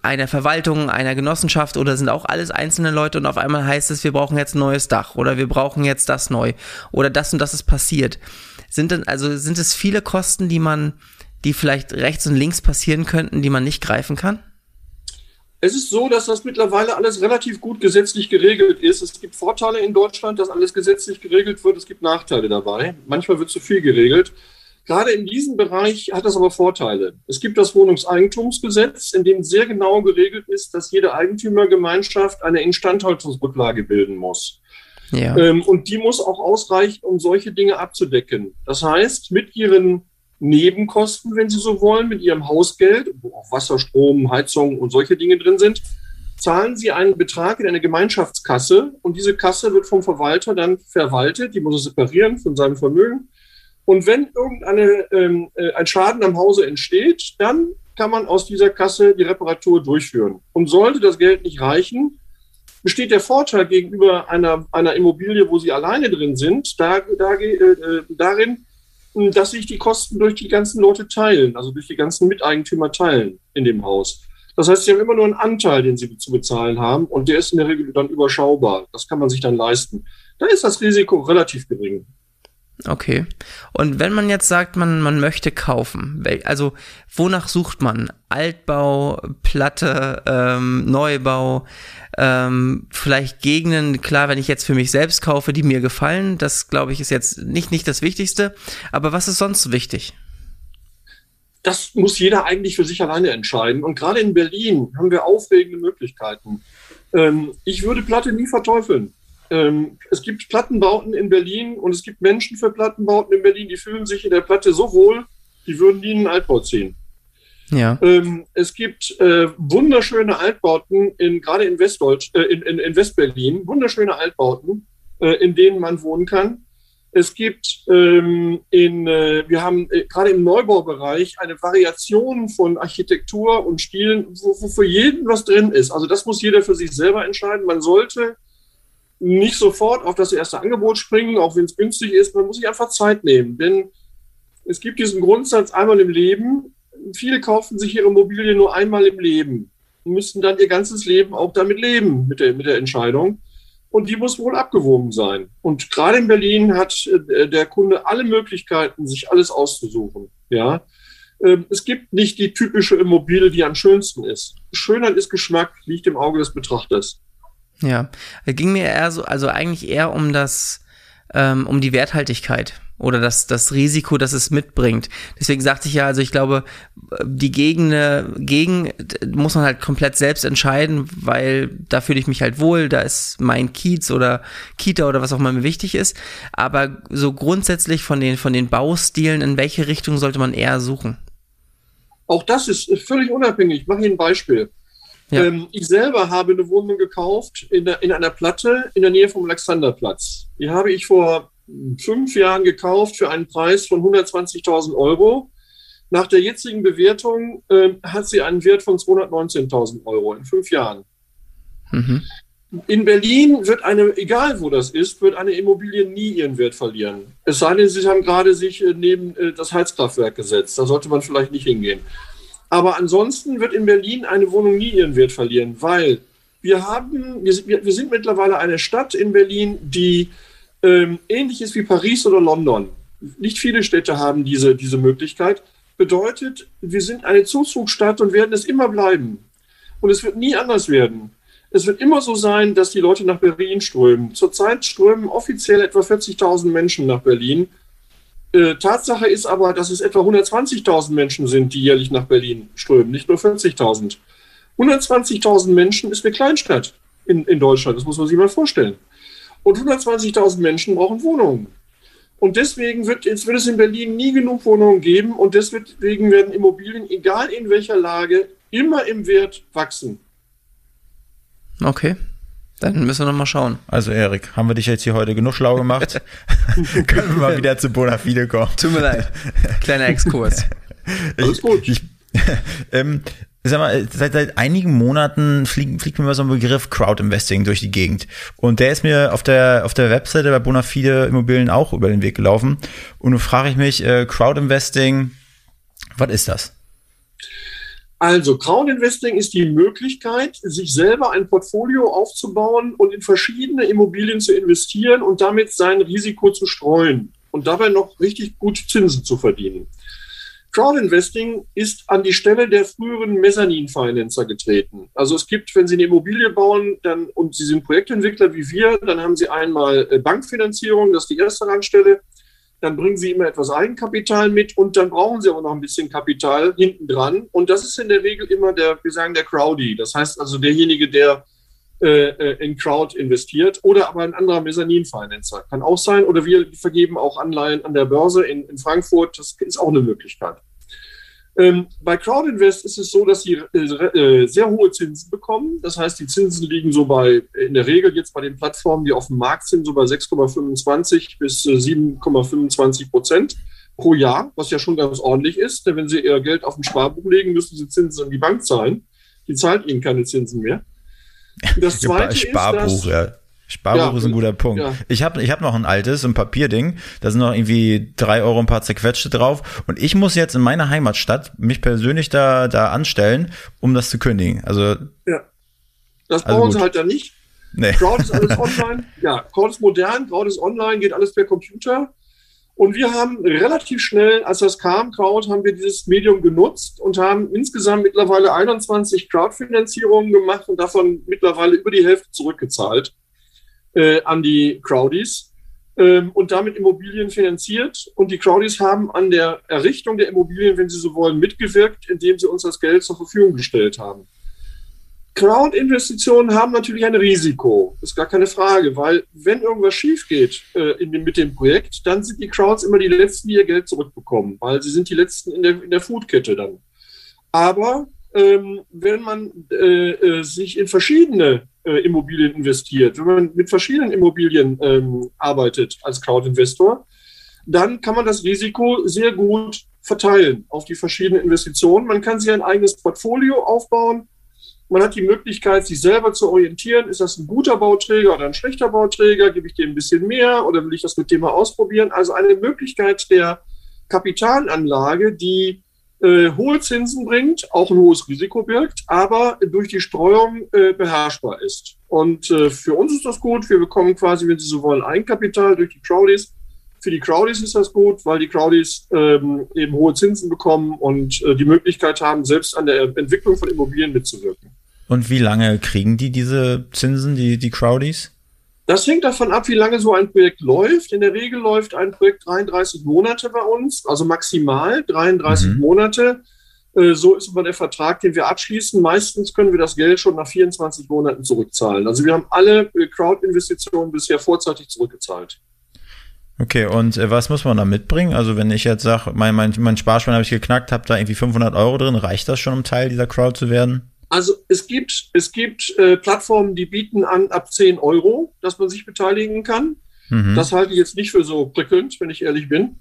einer Verwaltung, einer Genossenschaft oder sind auch alles einzelne Leute und auf einmal heißt es, wir brauchen jetzt ein neues Dach oder wir brauchen jetzt das neu oder das und das ist passiert. Sind denn, also sind es viele Kosten, die man, die vielleicht rechts und links passieren könnten, die man nicht greifen kann? Es ist so, dass das mittlerweile alles relativ gut gesetzlich geregelt ist. Es gibt Vorteile in Deutschland, dass alles gesetzlich geregelt wird. Es gibt Nachteile dabei. Manchmal wird zu viel geregelt. Gerade in diesem Bereich hat das aber Vorteile. Es gibt das Wohnungseigentumsgesetz, in dem sehr genau geregelt ist, dass jede Eigentümergemeinschaft eine Instandhaltungsrücklage bilden muss. Ja. Ähm, und die muss auch ausreichen, um solche Dinge abzudecken. Das heißt, mit ihren Nebenkosten, wenn Sie so wollen, mit Ihrem Hausgeld, wo auch Wasser, Strom, Heizung und solche Dinge drin sind, zahlen Sie einen Betrag in eine Gemeinschaftskasse und diese Kasse wird vom Verwalter dann verwaltet, die muss er separieren von seinem Vermögen. Und wenn irgendein ähm, äh, ein Schaden am Hause entsteht, dann kann man aus dieser Kasse die Reparatur durchführen. Und sollte das Geld nicht reichen, besteht der Vorteil gegenüber einer, einer Immobilie, wo Sie alleine drin sind, da, da, äh, darin, dass sich die Kosten durch die ganzen Leute teilen, also durch die ganzen Miteigentümer teilen in dem Haus. Das heißt, sie haben immer nur einen Anteil, den sie zu bezahlen haben und der ist in der Regel dann überschaubar. Das kann man sich dann leisten. Da ist das Risiko relativ gering. Okay. Und wenn man jetzt sagt, man, man möchte kaufen, also wonach sucht man? Altbau, Platte, ähm, Neubau, ähm, vielleicht Gegenden, klar, wenn ich jetzt für mich selbst kaufe, die mir gefallen, das glaube ich ist jetzt nicht, nicht das Wichtigste. Aber was ist sonst wichtig? Das muss jeder eigentlich für sich alleine entscheiden. Und gerade in Berlin haben wir aufregende Möglichkeiten. Ähm, ich würde Platte nie verteufeln. Ähm, es gibt Plattenbauten in Berlin und es gibt Menschen für Plattenbauten in Berlin, die fühlen sich in der Platte so wohl, die würden nie einen Altbau ziehen. Ja. Ähm, es gibt äh, wunderschöne Altbauten, in, gerade in, Westdeutsch, äh, in, in, in Westberlin, wunderschöne Altbauten, äh, in denen man wohnen kann. Es gibt ähm, in, äh, wir haben äh, gerade im Neubaubereich eine Variation von Architektur und Stilen, wo, wo für jeden was drin ist. Also das muss jeder für sich selber entscheiden. Man sollte nicht sofort auf das erste Angebot springen, auch wenn es günstig ist. Man muss sich einfach Zeit nehmen. Denn es gibt diesen Grundsatz einmal im Leben. Viele kaufen sich ihre Immobilie nur einmal im Leben und müssen dann ihr ganzes Leben auch damit leben, mit der, mit der Entscheidung. Und die muss wohl abgewogen sein. Und gerade in Berlin hat äh, der Kunde alle Möglichkeiten, sich alles auszusuchen. Ja. Ähm, es gibt nicht die typische Immobilie, die am schönsten ist. Schönheit ist Geschmack, liegt im Auge des Betrachters. Ja, es ging mir eher so, also eigentlich eher um das, ähm, um die Werthaltigkeit oder das, das Risiko, das es mitbringt. Deswegen sagte ich ja, also ich glaube, die Gegend, gegen muss man halt komplett selbst entscheiden, weil da fühle ich mich halt wohl, da ist mein Kiez oder Kita oder was auch immer mir wichtig ist. Aber so grundsätzlich von den, von den Baustilen, in welche Richtung sollte man eher suchen? Auch das ist völlig unabhängig. Ich mache Ihnen ein Beispiel. Ja. Ähm, ich selber habe eine Wohnung gekauft in, der, in einer Platte in der Nähe vom Alexanderplatz. Die habe ich vor fünf Jahren gekauft für einen Preis von 120.000 Euro. Nach der jetzigen Bewertung äh, hat sie einen Wert von 219.000 Euro in fünf Jahren. Mhm. In Berlin wird eine, egal wo das ist, wird eine Immobilie nie ihren Wert verlieren. Es sei denn, sie haben gerade sich äh, neben äh, das Heizkraftwerk gesetzt. Da sollte man vielleicht nicht hingehen. Aber ansonsten wird in Berlin eine Wohnung nie ihren Wert verlieren, weil wir haben, wir, wir sind mittlerweile eine Stadt in Berlin, die ähm, ähnlich ist wie Paris oder London. Nicht viele Städte haben diese, diese Möglichkeit. Bedeutet, wir sind eine Zuzugsstadt und werden es immer bleiben. Und es wird nie anders werden. Es wird immer so sein, dass die Leute nach Berlin strömen. Zurzeit strömen offiziell etwa 40.000 Menschen nach Berlin. Äh, Tatsache ist aber, dass es etwa 120.000 Menschen sind, die jährlich nach Berlin strömen, nicht nur 40.000. 120.000 Menschen ist eine Kleinstadt in, in Deutschland, das muss man sich mal vorstellen. Und 120.000 Menschen brauchen Wohnungen. Und deswegen wird, jetzt wird es in Berlin nie genug Wohnungen geben und deswegen werden Immobilien, egal in welcher Lage, immer im Wert wachsen. Okay. Dann müssen wir noch mal schauen. Also Erik, haben wir dich jetzt hier heute genug schlau gemacht? Können wir mal wieder zu Bonafide kommen? Tut mir leid. Kleiner Exkurs. Alles gut. Ich, ähm, sag mal, seit, seit einigen Monaten fliegt, fliegt mir mal so ein Begriff Crowd Investing durch die Gegend. Und der ist mir auf der, auf der Webseite bei Bonafide Immobilien auch über den Weg gelaufen. Und nun frage ich mich, äh, Crowd Investing, was ist das? Also Crowdinvesting ist die Möglichkeit, sich selber ein Portfolio aufzubauen und in verschiedene Immobilien zu investieren und damit sein Risiko zu streuen und dabei noch richtig gut Zinsen zu verdienen. Crowdinvesting ist an die Stelle der früheren Mezzanin-Financer getreten. Also es gibt, wenn Sie eine Immobilie bauen dann, und Sie sind Projektentwickler wie wir, dann haben Sie einmal äh, Bankfinanzierung, das ist die erste Randstelle. Dann bringen Sie immer etwas Eigenkapital mit und dann brauchen Sie aber noch ein bisschen Kapital hinten dran. Und das ist in der Regel immer der, wir sagen, der Crowdy. Das heißt also derjenige, der äh, äh, in Crowd investiert oder aber ein anderer Mezzanin-Financer. Kann auch sein. Oder wir vergeben auch Anleihen an der Börse in, in Frankfurt. Das ist auch eine Möglichkeit. Ähm, bei Crowdinvest ist es so, dass sie äh, äh, sehr hohe Zinsen bekommen. Das heißt, die Zinsen liegen so bei, in der Regel jetzt bei den Plattformen, die auf dem Markt sind, so bei 6,25 bis 7,25 äh, Prozent pro Jahr, was ja schon ganz ordentlich ist. Denn wenn Sie Ihr Geld auf ein Sparbuch legen, müssen Sie Zinsen an die Bank zahlen. Die zahlt Ihnen keine Zinsen mehr. Das zweite Sparbuch, ist, dass, ja. Sparbuch ja, ist ein guter Punkt. Ja. Ich habe ich hab noch ein altes, ein Papierding. Da sind noch irgendwie drei Euro ein paar zerquetschte drauf. Und ich muss jetzt in meiner Heimatstadt mich persönlich da, da anstellen, um das zu kündigen. Also. Ja. Das also brauchen sie halt dann nicht. Nee. Crowd ist alles online. ja, Crowd ist modern, Crowd ist online, geht alles per Computer. Und wir haben relativ schnell, als das kam, Crowd, haben wir dieses Medium genutzt und haben insgesamt mittlerweile 21 Crowdfinanzierungen gemacht und davon mittlerweile über die Hälfte zurückgezahlt äh, an die Crowdies ähm, und damit Immobilien finanziert. Und die Crowdies haben an der Errichtung der Immobilien, wenn sie so wollen, mitgewirkt, indem sie uns das Geld zur Verfügung gestellt haben. Crowd-Investitionen haben natürlich ein Risiko, ist gar keine Frage, weil wenn irgendwas schief geht äh, dem, mit dem Projekt, dann sind die Crowds immer die Letzten, die ihr Geld zurückbekommen, weil sie sind die Letzten in der, in der Foodkette dann. Aber ähm, wenn man äh, äh, sich in verschiedene äh, Immobilien investiert, wenn man mit verschiedenen Immobilien ähm, arbeitet als Crowd-Investor, dann kann man das Risiko sehr gut verteilen auf die verschiedenen Investitionen. Man kann sich ein eigenes Portfolio aufbauen man hat die Möglichkeit, sich selber zu orientieren. Ist das ein guter Bauträger oder ein schlechter Bauträger? Gebe ich dem ein bisschen mehr oder will ich das mit dem mal ausprobieren? Also eine Möglichkeit der Kapitalanlage, die äh, hohe Zinsen bringt, auch ein hohes Risiko birgt, aber durch die Streuung äh, beherrschbar ist. Und äh, für uns ist das gut. Wir bekommen quasi, wenn Sie so wollen, Eigenkapital durch die Crowdies. Für die Crowdies ist das gut, weil die Crowdies ähm, eben hohe Zinsen bekommen und äh, die Möglichkeit haben, selbst an der Entwicklung von Immobilien mitzuwirken. Und wie lange kriegen die diese Zinsen, die, die Crowdies? Das hängt davon ab, wie lange so ein Projekt läuft. In der Regel läuft ein Projekt 33 Monate bei uns, also maximal 33 mhm. Monate. Äh, so ist aber der Vertrag, den wir abschließen. Meistens können wir das Geld schon nach 24 Monaten zurückzahlen. Also wir haben alle äh, Crowd-Investitionen bisher vorzeitig zurückgezahlt. Okay, und äh, was muss man da mitbringen? Also wenn ich jetzt sage, mein, mein, mein Sparschwein habe ich geknackt, habe da irgendwie 500 Euro drin, reicht das schon, um Teil dieser Crowd zu werden? Also es gibt, es gibt äh, Plattformen, die bieten an ab 10 Euro, dass man sich beteiligen kann. Mhm. Das halte ich jetzt nicht für so prickelnd, wenn ich ehrlich bin.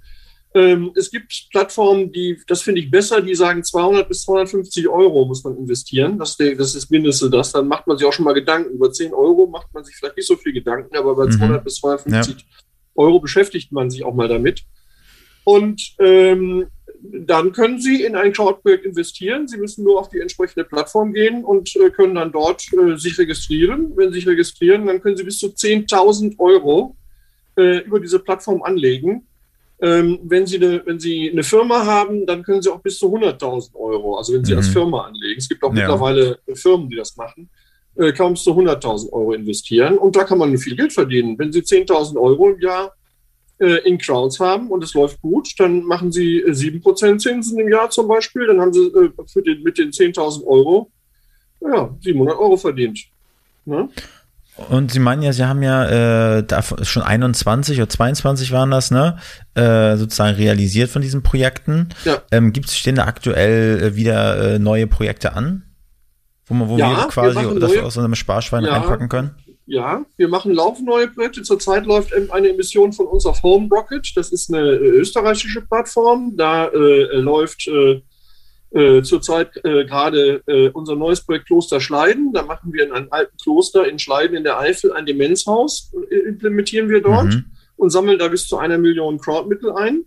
Ähm, es gibt Plattformen, die, das finde ich besser, die sagen 200 bis 250 Euro muss man investieren. Das, das ist mindestens das. Dann macht man sich auch schon mal Gedanken. Über 10 Euro macht man sich vielleicht nicht so viel Gedanken, aber bei mhm. 200 bis 250 ja. Euro beschäftigt man sich auch mal damit. Und ähm, dann können Sie in ein Crowd-Projekt investieren. Sie müssen nur auf die entsprechende Plattform gehen und äh, können dann dort äh, sich registrieren. Wenn Sie sich registrieren, dann können Sie bis zu 10.000 Euro äh, über diese Plattform anlegen. Ähm, wenn, Sie eine, wenn Sie eine Firma haben, dann können Sie auch bis zu 100.000 Euro, also wenn Sie mhm. als Firma anlegen. Es gibt auch ja. mittlerweile Firmen, die das machen, äh, kann man bis zu 100.000 Euro investieren. Und da kann man viel Geld verdienen. Wenn Sie 10.000 Euro im Jahr äh, in Crowds haben und es läuft gut, dann machen sie äh, sieben Prozent Zinsen im Jahr zum Beispiel, dann haben sie äh, für den, mit den 10.000 Euro ja, 700 Euro verdient. Ne? Und Sie meinen ja, Sie haben ja äh, schon 21 oder 22 waren das, ne? Äh, sozusagen realisiert von diesen Projekten. Ja. Ähm, Gibt es, stehen da aktuell äh, wieder äh, neue Projekte an? Wo, man, wo ja, wir quasi wir das neue, aus einem Sparschwein ja, einpacken können? Ja, wir machen laufend neue Projekte. Zurzeit läuft eine Emission von uns auf Home Rocket. Das ist eine äh, österreichische Plattform. Da äh, läuft äh, äh, zurzeit äh, gerade äh, unser neues Projekt Kloster Schleiden. Da machen wir in einem alten Kloster in Schleiden in der Eifel ein Demenzhaus, implementieren wir dort mhm. und sammeln da bis zu einer Million Crowdmittel ein.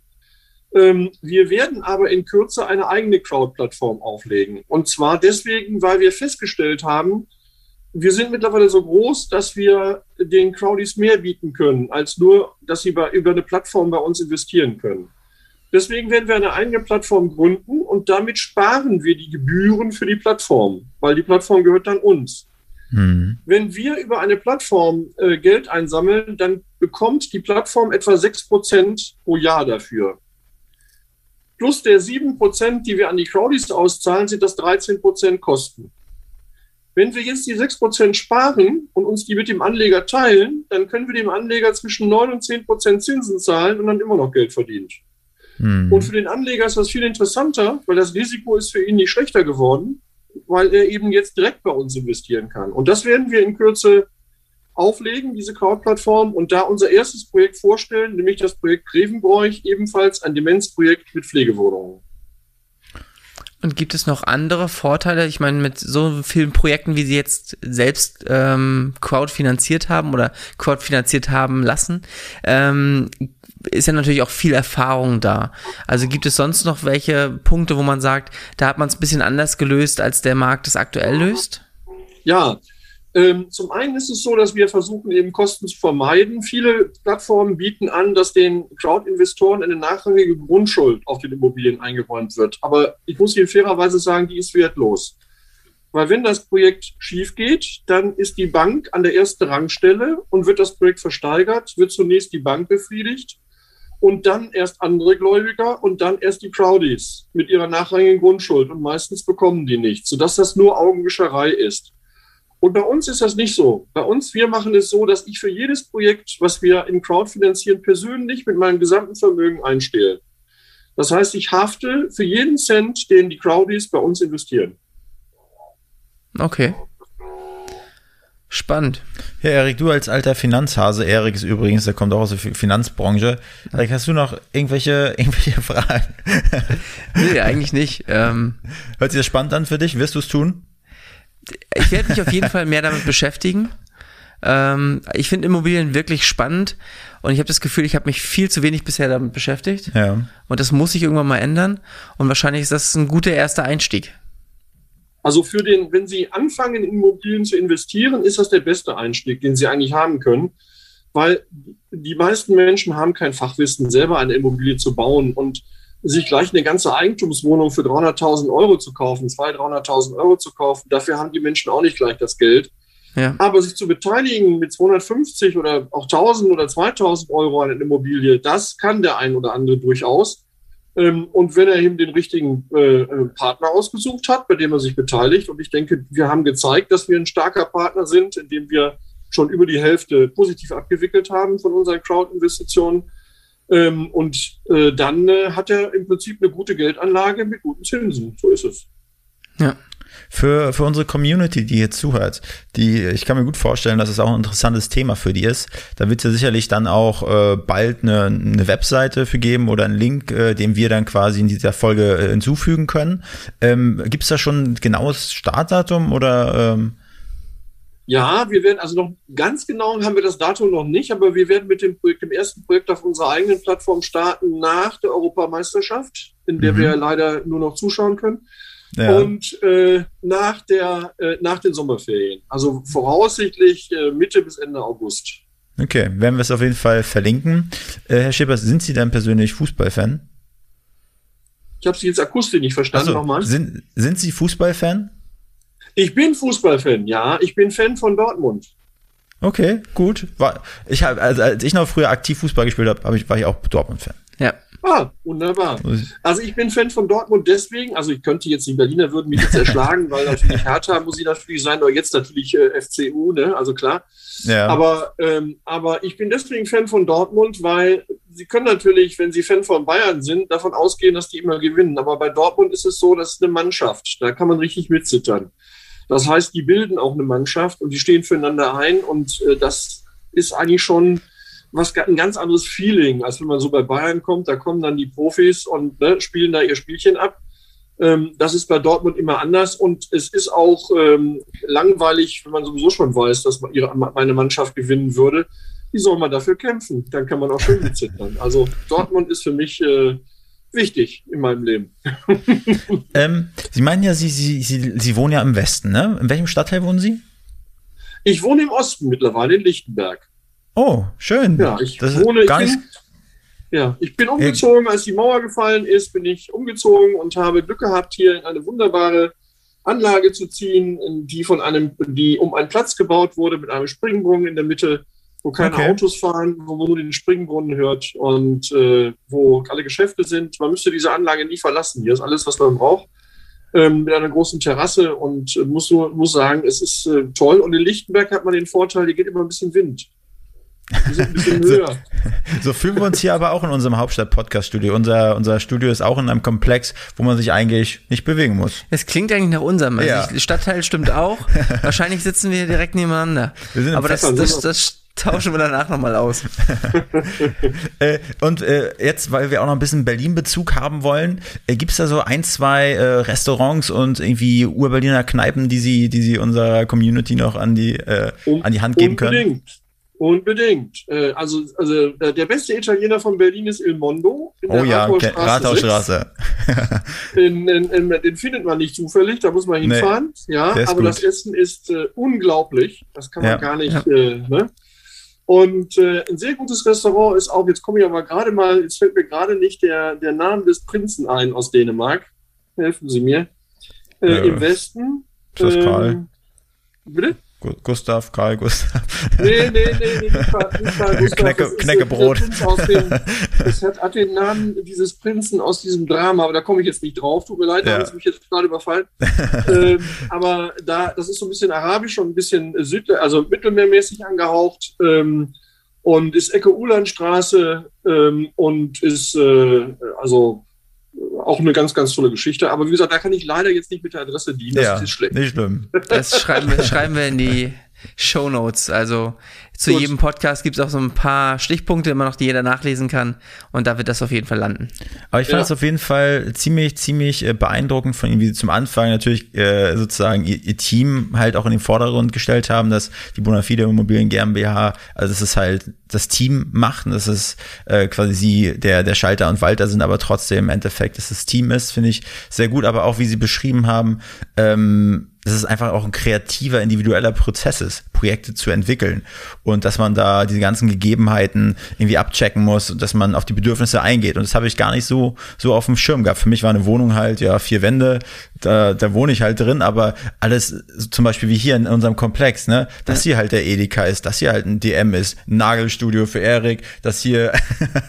Ähm, wir werden aber in Kürze eine eigene Crowd-Plattform auflegen. Und zwar deswegen, weil wir festgestellt haben, wir sind mittlerweile so groß, dass wir den Crowdies mehr bieten können, als nur, dass sie bei, über eine Plattform bei uns investieren können. Deswegen werden wir eine eigene Plattform gründen und damit sparen wir die Gebühren für die Plattform, weil die Plattform gehört dann uns. Hm. Wenn wir über eine Plattform äh, Geld einsammeln, dann bekommt die Plattform etwa 6% pro Jahr dafür. Plus der 7%, die wir an die Crowdies auszahlen, sind das 13% Kosten. Wenn wir jetzt die 6% sparen und uns die mit dem Anleger teilen, dann können wir dem Anleger zwischen 9 und 10% Zinsen zahlen und dann immer noch Geld verdient. Hm. Und für den Anleger ist das viel interessanter, weil das Risiko ist für ihn nicht schlechter geworden, weil er eben jetzt direkt bei uns investieren kann. Und das werden wir in Kürze auflegen, diese Crowd-Plattform, und da unser erstes Projekt vorstellen, nämlich das Projekt Grevenbräuch, ebenfalls ein Demenzprojekt mit Pflegewohnungen. Und gibt es noch andere Vorteile? Ich meine, mit so vielen Projekten, wie Sie jetzt selbst ähm, Crowd finanziert haben oder Crowd finanziert haben lassen, ähm, ist ja natürlich auch viel Erfahrung da. Also gibt es sonst noch welche Punkte, wo man sagt, da hat man es ein bisschen anders gelöst, als der Markt es aktuell löst? Ja, ähm, zum einen ist es so, dass wir versuchen, eben Kosten zu vermeiden. Viele Plattformen bieten an, dass den Crowd-Investoren eine nachrangige Grundschuld auf den Immobilien eingeräumt wird. Aber ich muss Ihnen fairerweise sagen, die ist wertlos. Weil wenn das Projekt schief geht, dann ist die Bank an der ersten Rangstelle und wird das Projekt versteigert, wird zunächst die Bank befriedigt und dann erst andere Gläubiger und dann erst die Crowdies mit ihrer nachrangigen Grundschuld und meistens bekommen die nichts, sodass das nur Augenwischerei ist. Und bei uns ist das nicht so. Bei uns, wir machen es so, dass ich für jedes Projekt, was wir im Crowd finanzieren, persönlich mit meinem gesamten Vermögen einstehe. Das heißt, ich hafte für jeden Cent, den die Crowdies bei uns investieren. Okay. Spannend. Ja, Erik, du als alter Finanzhase, Erik ist übrigens, der kommt auch aus der Finanzbranche. Erik, hast du noch irgendwelche, irgendwelche Fragen? nee, eigentlich nicht. Ähm, Hört sich das spannend an für dich? Wirst du es tun? Ich werde mich auf jeden Fall mehr damit beschäftigen. Ähm, ich finde Immobilien wirklich spannend und ich habe das Gefühl, ich habe mich viel zu wenig bisher damit beschäftigt. Ja. Und das muss sich irgendwann mal ändern. Und wahrscheinlich ist das ein guter erster Einstieg. Also für den, wenn Sie anfangen, in Immobilien zu investieren, ist das der beste Einstieg, den Sie eigentlich haben können, weil die meisten Menschen haben kein Fachwissen, selber eine Immobilie zu bauen und sich gleich eine ganze Eigentumswohnung für 300.000 Euro zu kaufen, 200.000, 300.000 Euro zu kaufen. Dafür haben die Menschen auch nicht gleich das Geld. Ja. Aber sich zu beteiligen mit 250 oder auch 1000 oder 2000 Euro an einer Immobilie, das kann der ein oder andere durchaus. Ähm, und wenn er eben den richtigen äh, äh, Partner ausgesucht hat, bei dem er sich beteiligt, und ich denke, wir haben gezeigt, dass wir ein starker Partner sind, indem wir schon über die Hälfte positiv abgewickelt haben von unseren Crowd-Investitionen. Ähm, und äh, dann hat er im Prinzip eine gute Geldanlage mit guten Zinsen. So ist es. Ja für, für unsere Community, die hier zuhört, die, ich kann mir gut vorstellen, dass es auch ein interessantes Thema für die ist. Da wird es ja sicherlich dann auch äh, bald eine, eine Webseite für geben oder einen Link, äh, den wir dann quasi in dieser Folge äh, hinzufügen können. Ähm, Gibt es da schon ein genaues Startdatum oder? Ähm ja, wir werden also noch ganz genau haben wir das Datum noch nicht, aber wir werden mit dem Projekt, dem ersten Projekt auf unserer eigenen Plattform starten nach der Europameisterschaft, in der mhm. wir leider nur noch zuschauen können. Ja. Und äh, nach, der, äh, nach den Sommerferien. Also voraussichtlich äh, Mitte bis Ende August. Okay, werden wir es auf jeden Fall verlinken. Äh, Herr Schippers, sind Sie denn persönlich Fußballfan? Ich habe Sie jetzt akustisch nicht verstanden so, nochmal. Sind, sind Sie Fußballfan? Ich bin Fußballfan, ja. Ich bin Fan von Dortmund. Okay, gut. War, ich hab, also als ich noch früher aktiv Fußball gespielt habe, hab ich, war ich auch Dortmund-Fan. Ja. Ah, wunderbar. Also ich bin Fan von Dortmund deswegen, also ich könnte jetzt, die Berliner würden mich jetzt erschlagen, weil natürlich Hertha muss ich natürlich sein, aber jetzt natürlich äh, FCU, ne, also klar. Ja. Aber, ähm, aber ich bin deswegen Fan von Dortmund, weil sie können natürlich, wenn sie Fan von Bayern sind, davon ausgehen, dass die immer gewinnen. Aber bei Dortmund ist es so, das ist eine Mannschaft. Da kann man richtig mitzittern. Das heißt, die bilden auch eine Mannschaft und die stehen füreinander ein und äh, das ist eigentlich schon was ein ganz anderes Feeling, als wenn man so bei Bayern kommt. Da kommen dann die Profis und ne, spielen da ihr Spielchen ab. Ähm, das ist bei Dortmund immer anders und es ist auch ähm, langweilig, wenn man sowieso schon weiß, dass man ihre, meine Mannschaft gewinnen würde. Wie soll man dafür kämpfen? Dann kann man auch schön mitzittern. Also Dortmund ist für mich äh, wichtig in meinem Leben. ähm, Sie meinen ja, Sie, Sie, Sie, Sie wohnen ja im Westen, ne? In welchem Stadtteil wohnen Sie? Ich wohne im Osten mittlerweile in Lichtenberg. Oh, schön. Ja, ich das wohne, gar nicht. Ja, ich bin umgezogen, als die Mauer gefallen ist, bin ich umgezogen und habe Glück gehabt, hier in eine wunderbare Anlage zu ziehen, die von einem, die um einen Platz gebaut wurde mit einem Springbrunnen in der Mitte, wo keine okay. Autos fahren, wo man nur den Springbrunnen hört und äh, wo alle Geschäfte sind. Man müsste diese Anlage nie verlassen. Hier ist alles, was man braucht, ähm, mit einer großen Terrasse und äh, muss, nur, muss sagen, es ist äh, toll. Und in Lichtenberg hat man den Vorteil, hier geht immer ein bisschen Wind. Die sind ein bisschen höher. So, so fühlen wir uns hier aber auch in unserem Hauptstadt-Podcast-Studio. Unser, unser Studio ist auch in einem Komplex, wo man sich eigentlich nicht bewegen muss. Es klingt eigentlich nach unserem. Also ja. Stadtteil stimmt auch. Wahrscheinlich sitzen wir direkt nebeneinander. Wir aber das, das, das, tauschen wir danach nochmal aus. äh, und äh, jetzt, weil wir auch noch ein bisschen Berlin-Bezug haben wollen, äh, gibt es da so ein, zwei äh, Restaurants und irgendwie Ur-Berliner Kneipen, die Sie, die Sie unserer Community noch an die, äh, an die Hand geben können? Unbedingt. Unbedingt. Äh, also, also der beste Italiener von Berlin ist Il Mondo. In oh ja, Rathausstraße. in, in, den findet man nicht zufällig, da muss man hinfahren. Nee, ja, aber gut. das Essen ist äh, unglaublich. Das kann man ja. gar nicht. Ja. Äh, ne? Und äh, ein sehr gutes Restaurant ist auch, jetzt komme ich aber gerade mal, jetzt fällt mir gerade nicht der, der Name des Prinzen ein aus Dänemark. Helfen Sie mir. Äh, ja. Im Westen. Ist das Karl? Ähm, bitte? Gustav, Karl Gustav. Nee, nee, nee, nee nicht Karl, nicht Karl Gustav. Knecke, Kneckebrot. Es hat, hat, den Namen dieses Prinzen aus diesem Drama, aber da komme ich jetzt nicht drauf. Tut mir leid, ja. da habe ich mich jetzt gerade überfallen. ähm, aber da, das ist so ein bisschen arabisch und ein bisschen süd, also mittelmeermäßig angehaucht. Ähm, und ist Ecke Ulandstraße ähm, und ist äh, also auch eine ganz, ganz tolle Geschichte. Aber wie gesagt, da kann ich leider jetzt nicht mit der Adresse dienen. Das ja, ist schlecht. Nicht schlimm. Das schreiben wir, schreiben wir in die Show Notes. Also zu Gut. jedem Podcast gibt es auch so ein paar Stichpunkte immer noch, die jeder nachlesen kann. Und da wird das auf jeden Fall landen. Aber ich fand es auf jeden Fall ziemlich, ziemlich äh, beeindruckend von Ihnen, wie Sie zum Anfang natürlich äh, sozusagen ihr, ihr, Team halt auch in den Vordergrund gestellt haben, dass die Bonafide Immobilien GmbH, also dass es halt das Team macht und dass es äh, quasi Sie der, der Schalter und Walter sind, aber trotzdem im Endeffekt dass das Team ist, finde ich sehr gut. Aber auch wie Sie beschrieben haben, ähm, dass es einfach auch ein kreativer, individueller Prozess ist, Projekte zu entwickeln und dass man da diese ganzen Gegebenheiten irgendwie abchecken muss und dass man auf die Bedürfnisse eingeht. Und das habe ich gar nicht so, so auf dem Schirm gehabt. Für mich war eine Wohnung halt, ja, vier Wände, da, da wohne ich halt drin, aber alles, zum Beispiel wie hier in unserem Komplex, ne, dass hier halt der Edeka ist, dass hier halt ein DM ist, ein Nagelstudio für Erik, dass hier,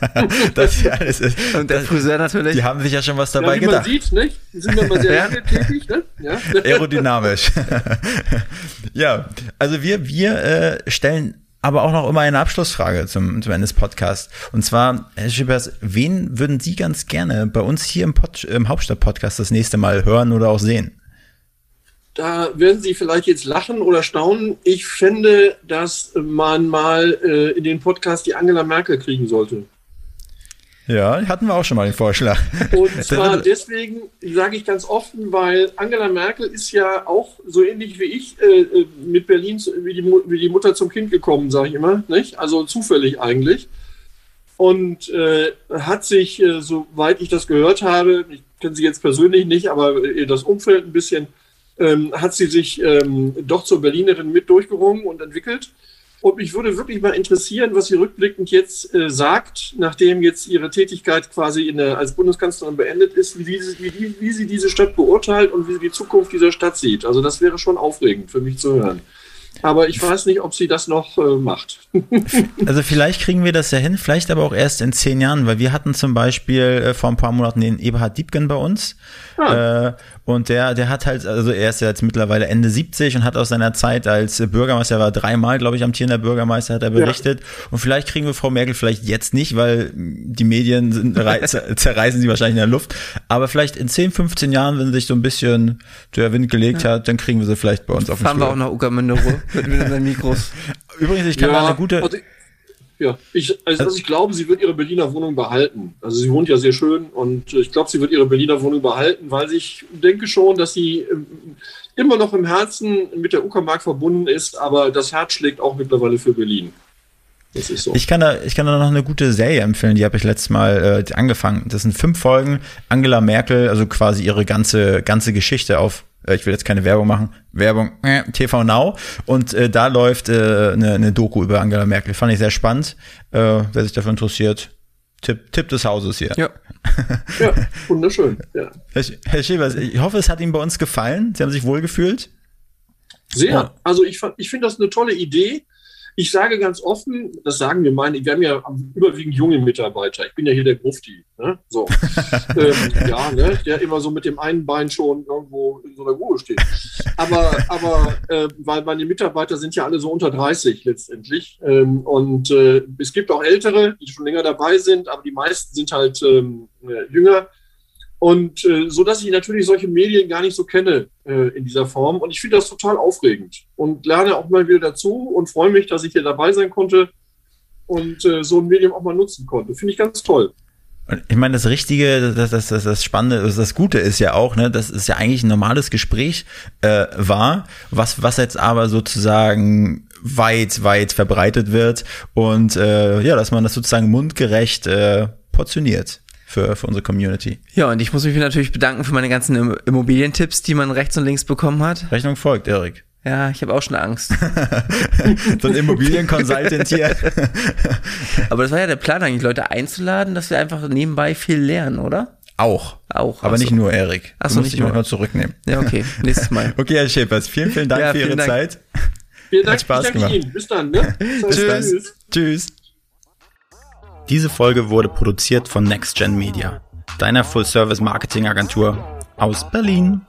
dass hier alles ist. Und der Friseur natürlich. Die haben sich ja schon was dabei ja, wie gedacht. Man sieht, nicht? Die sind immer sehr ja. tätig, ne? Ja. Aerodynamisch. ja, also wir, wir äh, stellen aber auch noch immer eine Abschlussfrage zum, zum Ende des Podcasts. Und zwar, Herr Schippers, wen würden Sie ganz gerne bei uns hier im, im Hauptstadt-Podcast das nächste Mal hören oder auch sehen? Da werden Sie vielleicht jetzt lachen oder staunen. Ich fände, dass man mal äh, in den Podcast die Angela Merkel kriegen sollte. Ja, hatten wir auch schon mal den Vorschlag. Und zwar deswegen sage ich ganz offen, weil Angela Merkel ist ja auch so ähnlich wie ich äh, äh mit Berlin wie die, wie die Mutter zum Kind gekommen, sage ich immer. Nicht? Also zufällig eigentlich. Und äh, hat sich, äh, soweit ich das gehört habe, ich kenne sie jetzt persönlich nicht, aber das Umfeld ein bisschen, ähm, hat sie sich ähm, doch zur Berlinerin mit durchgerungen und entwickelt. Und mich würde wirklich mal interessieren, was sie rückblickend jetzt äh, sagt, nachdem jetzt ihre Tätigkeit quasi in der, als Bundeskanzlerin beendet ist, wie, diese, wie, wie sie diese Stadt beurteilt und wie sie die Zukunft dieser Stadt sieht. Also das wäre schon aufregend für mich zu hören. Aber ich weiß nicht, ob sie das noch äh, macht. also vielleicht kriegen wir das ja hin, vielleicht aber auch erst in zehn Jahren, weil wir hatten zum Beispiel äh, vor ein paar Monaten den Eberhard Diebken bei uns. Ah. Äh, und der, der hat halt, also er ist ja jetzt mittlerweile Ende 70 und hat aus seiner Zeit als Bürgermeister, er war dreimal, glaube ich, amtierender Bürgermeister, hat er berichtet. Ja. Und vielleicht kriegen wir Frau Merkel vielleicht jetzt nicht, weil die Medien sind, zerreißen sie wahrscheinlich in der Luft. Aber vielleicht in 10, 15 Jahren, wenn sich so ein bisschen der Wind gelegt ja. hat, dann kriegen wir sie vielleicht bei uns auf dem Fahren wir auch nach Uckermünde mit unseren Mikros. Übrigens, ich kann ja, eine gute. Also ja, ich, also, also ich glaube, sie wird ihre Berliner Wohnung behalten. Also sie wohnt ja sehr schön und ich glaube, sie wird ihre Berliner Wohnung behalten, weil ich denke schon, dass sie ähm, immer noch im Herzen mit der Uckermark verbunden ist, aber das Herz schlägt auch mittlerweile für Berlin. Das ist so. Ich kann da, ich kann da noch eine gute Serie empfehlen, die habe ich letztes Mal äh, angefangen. Das sind fünf Folgen. Angela Merkel, also quasi ihre ganze, ganze Geschichte auf äh, ich will jetzt keine Werbung machen, Werbung, äh, TV Now. Und äh, da läuft äh, eine, eine Doku über Angela Merkel. Fand ich sehr spannend. Äh, wer sich dafür interessiert, Tipp, Tipp des Hauses hier. Ja, ja wunderschön. Ja. Herr, Herr Schäbers, ich hoffe, es hat Ihnen bei uns gefallen. Sie haben sich wohlgefühlt. Sehr. Ja. Also ich, ich finde das eine tolle Idee. Ich sage ganz offen, das sagen wir meine, wir haben ja überwiegend junge Mitarbeiter. Ich bin ja hier der Grufti. Ne? So. ähm, ja, ne? der immer so mit dem einen Bein schon irgendwo in so einer Ruhe steht. Aber, aber äh, weil meine Mitarbeiter sind ja alle so unter 30 letztendlich. Ähm, und äh, es gibt auch Ältere, die schon länger dabei sind, aber die meisten sind halt ähm, äh, jünger. Und äh, so dass ich natürlich solche Medien gar nicht so kenne äh, in dieser Form. Und ich finde das total aufregend und lerne auch mal wieder dazu und freue mich, dass ich hier dabei sein konnte und äh, so ein Medium auch mal nutzen konnte. Finde ich ganz toll. Ich meine, das Richtige, das, das, das, das Spannende, das Gute ist ja auch, ne, dass es ja eigentlich ein normales Gespräch äh, war, was, was jetzt aber sozusagen weit, weit verbreitet wird und äh, ja, dass man das sozusagen mundgerecht äh, portioniert für, für unsere Community. Ja, und ich muss mich natürlich bedanken für meine ganzen Immobilientipps, die man rechts und links bekommen hat. Rechnung folgt, Erik. Ja, ich habe auch schon Angst. so ein Immobilienconsultant hier. Aber das war ja der Plan eigentlich, Leute einzuladen, dass wir einfach nebenbei viel lernen, oder? Auch. Auch. Aber nicht nur, Erik. Achso, nicht dich mal zurücknehmen. Ja, okay. Nächstes Mal. okay, Herr Schäpers, vielen, vielen Dank ja, für Ihre Dank. Zeit. Vielen Dank. Hat Spaß gemacht. Ihnen. Bis dann. Ne? Bis Tschüss. Dann. Tschüss. Diese Folge wurde produziert von NextGen Media, deiner Full-Service-Marketing-Agentur aus Berlin.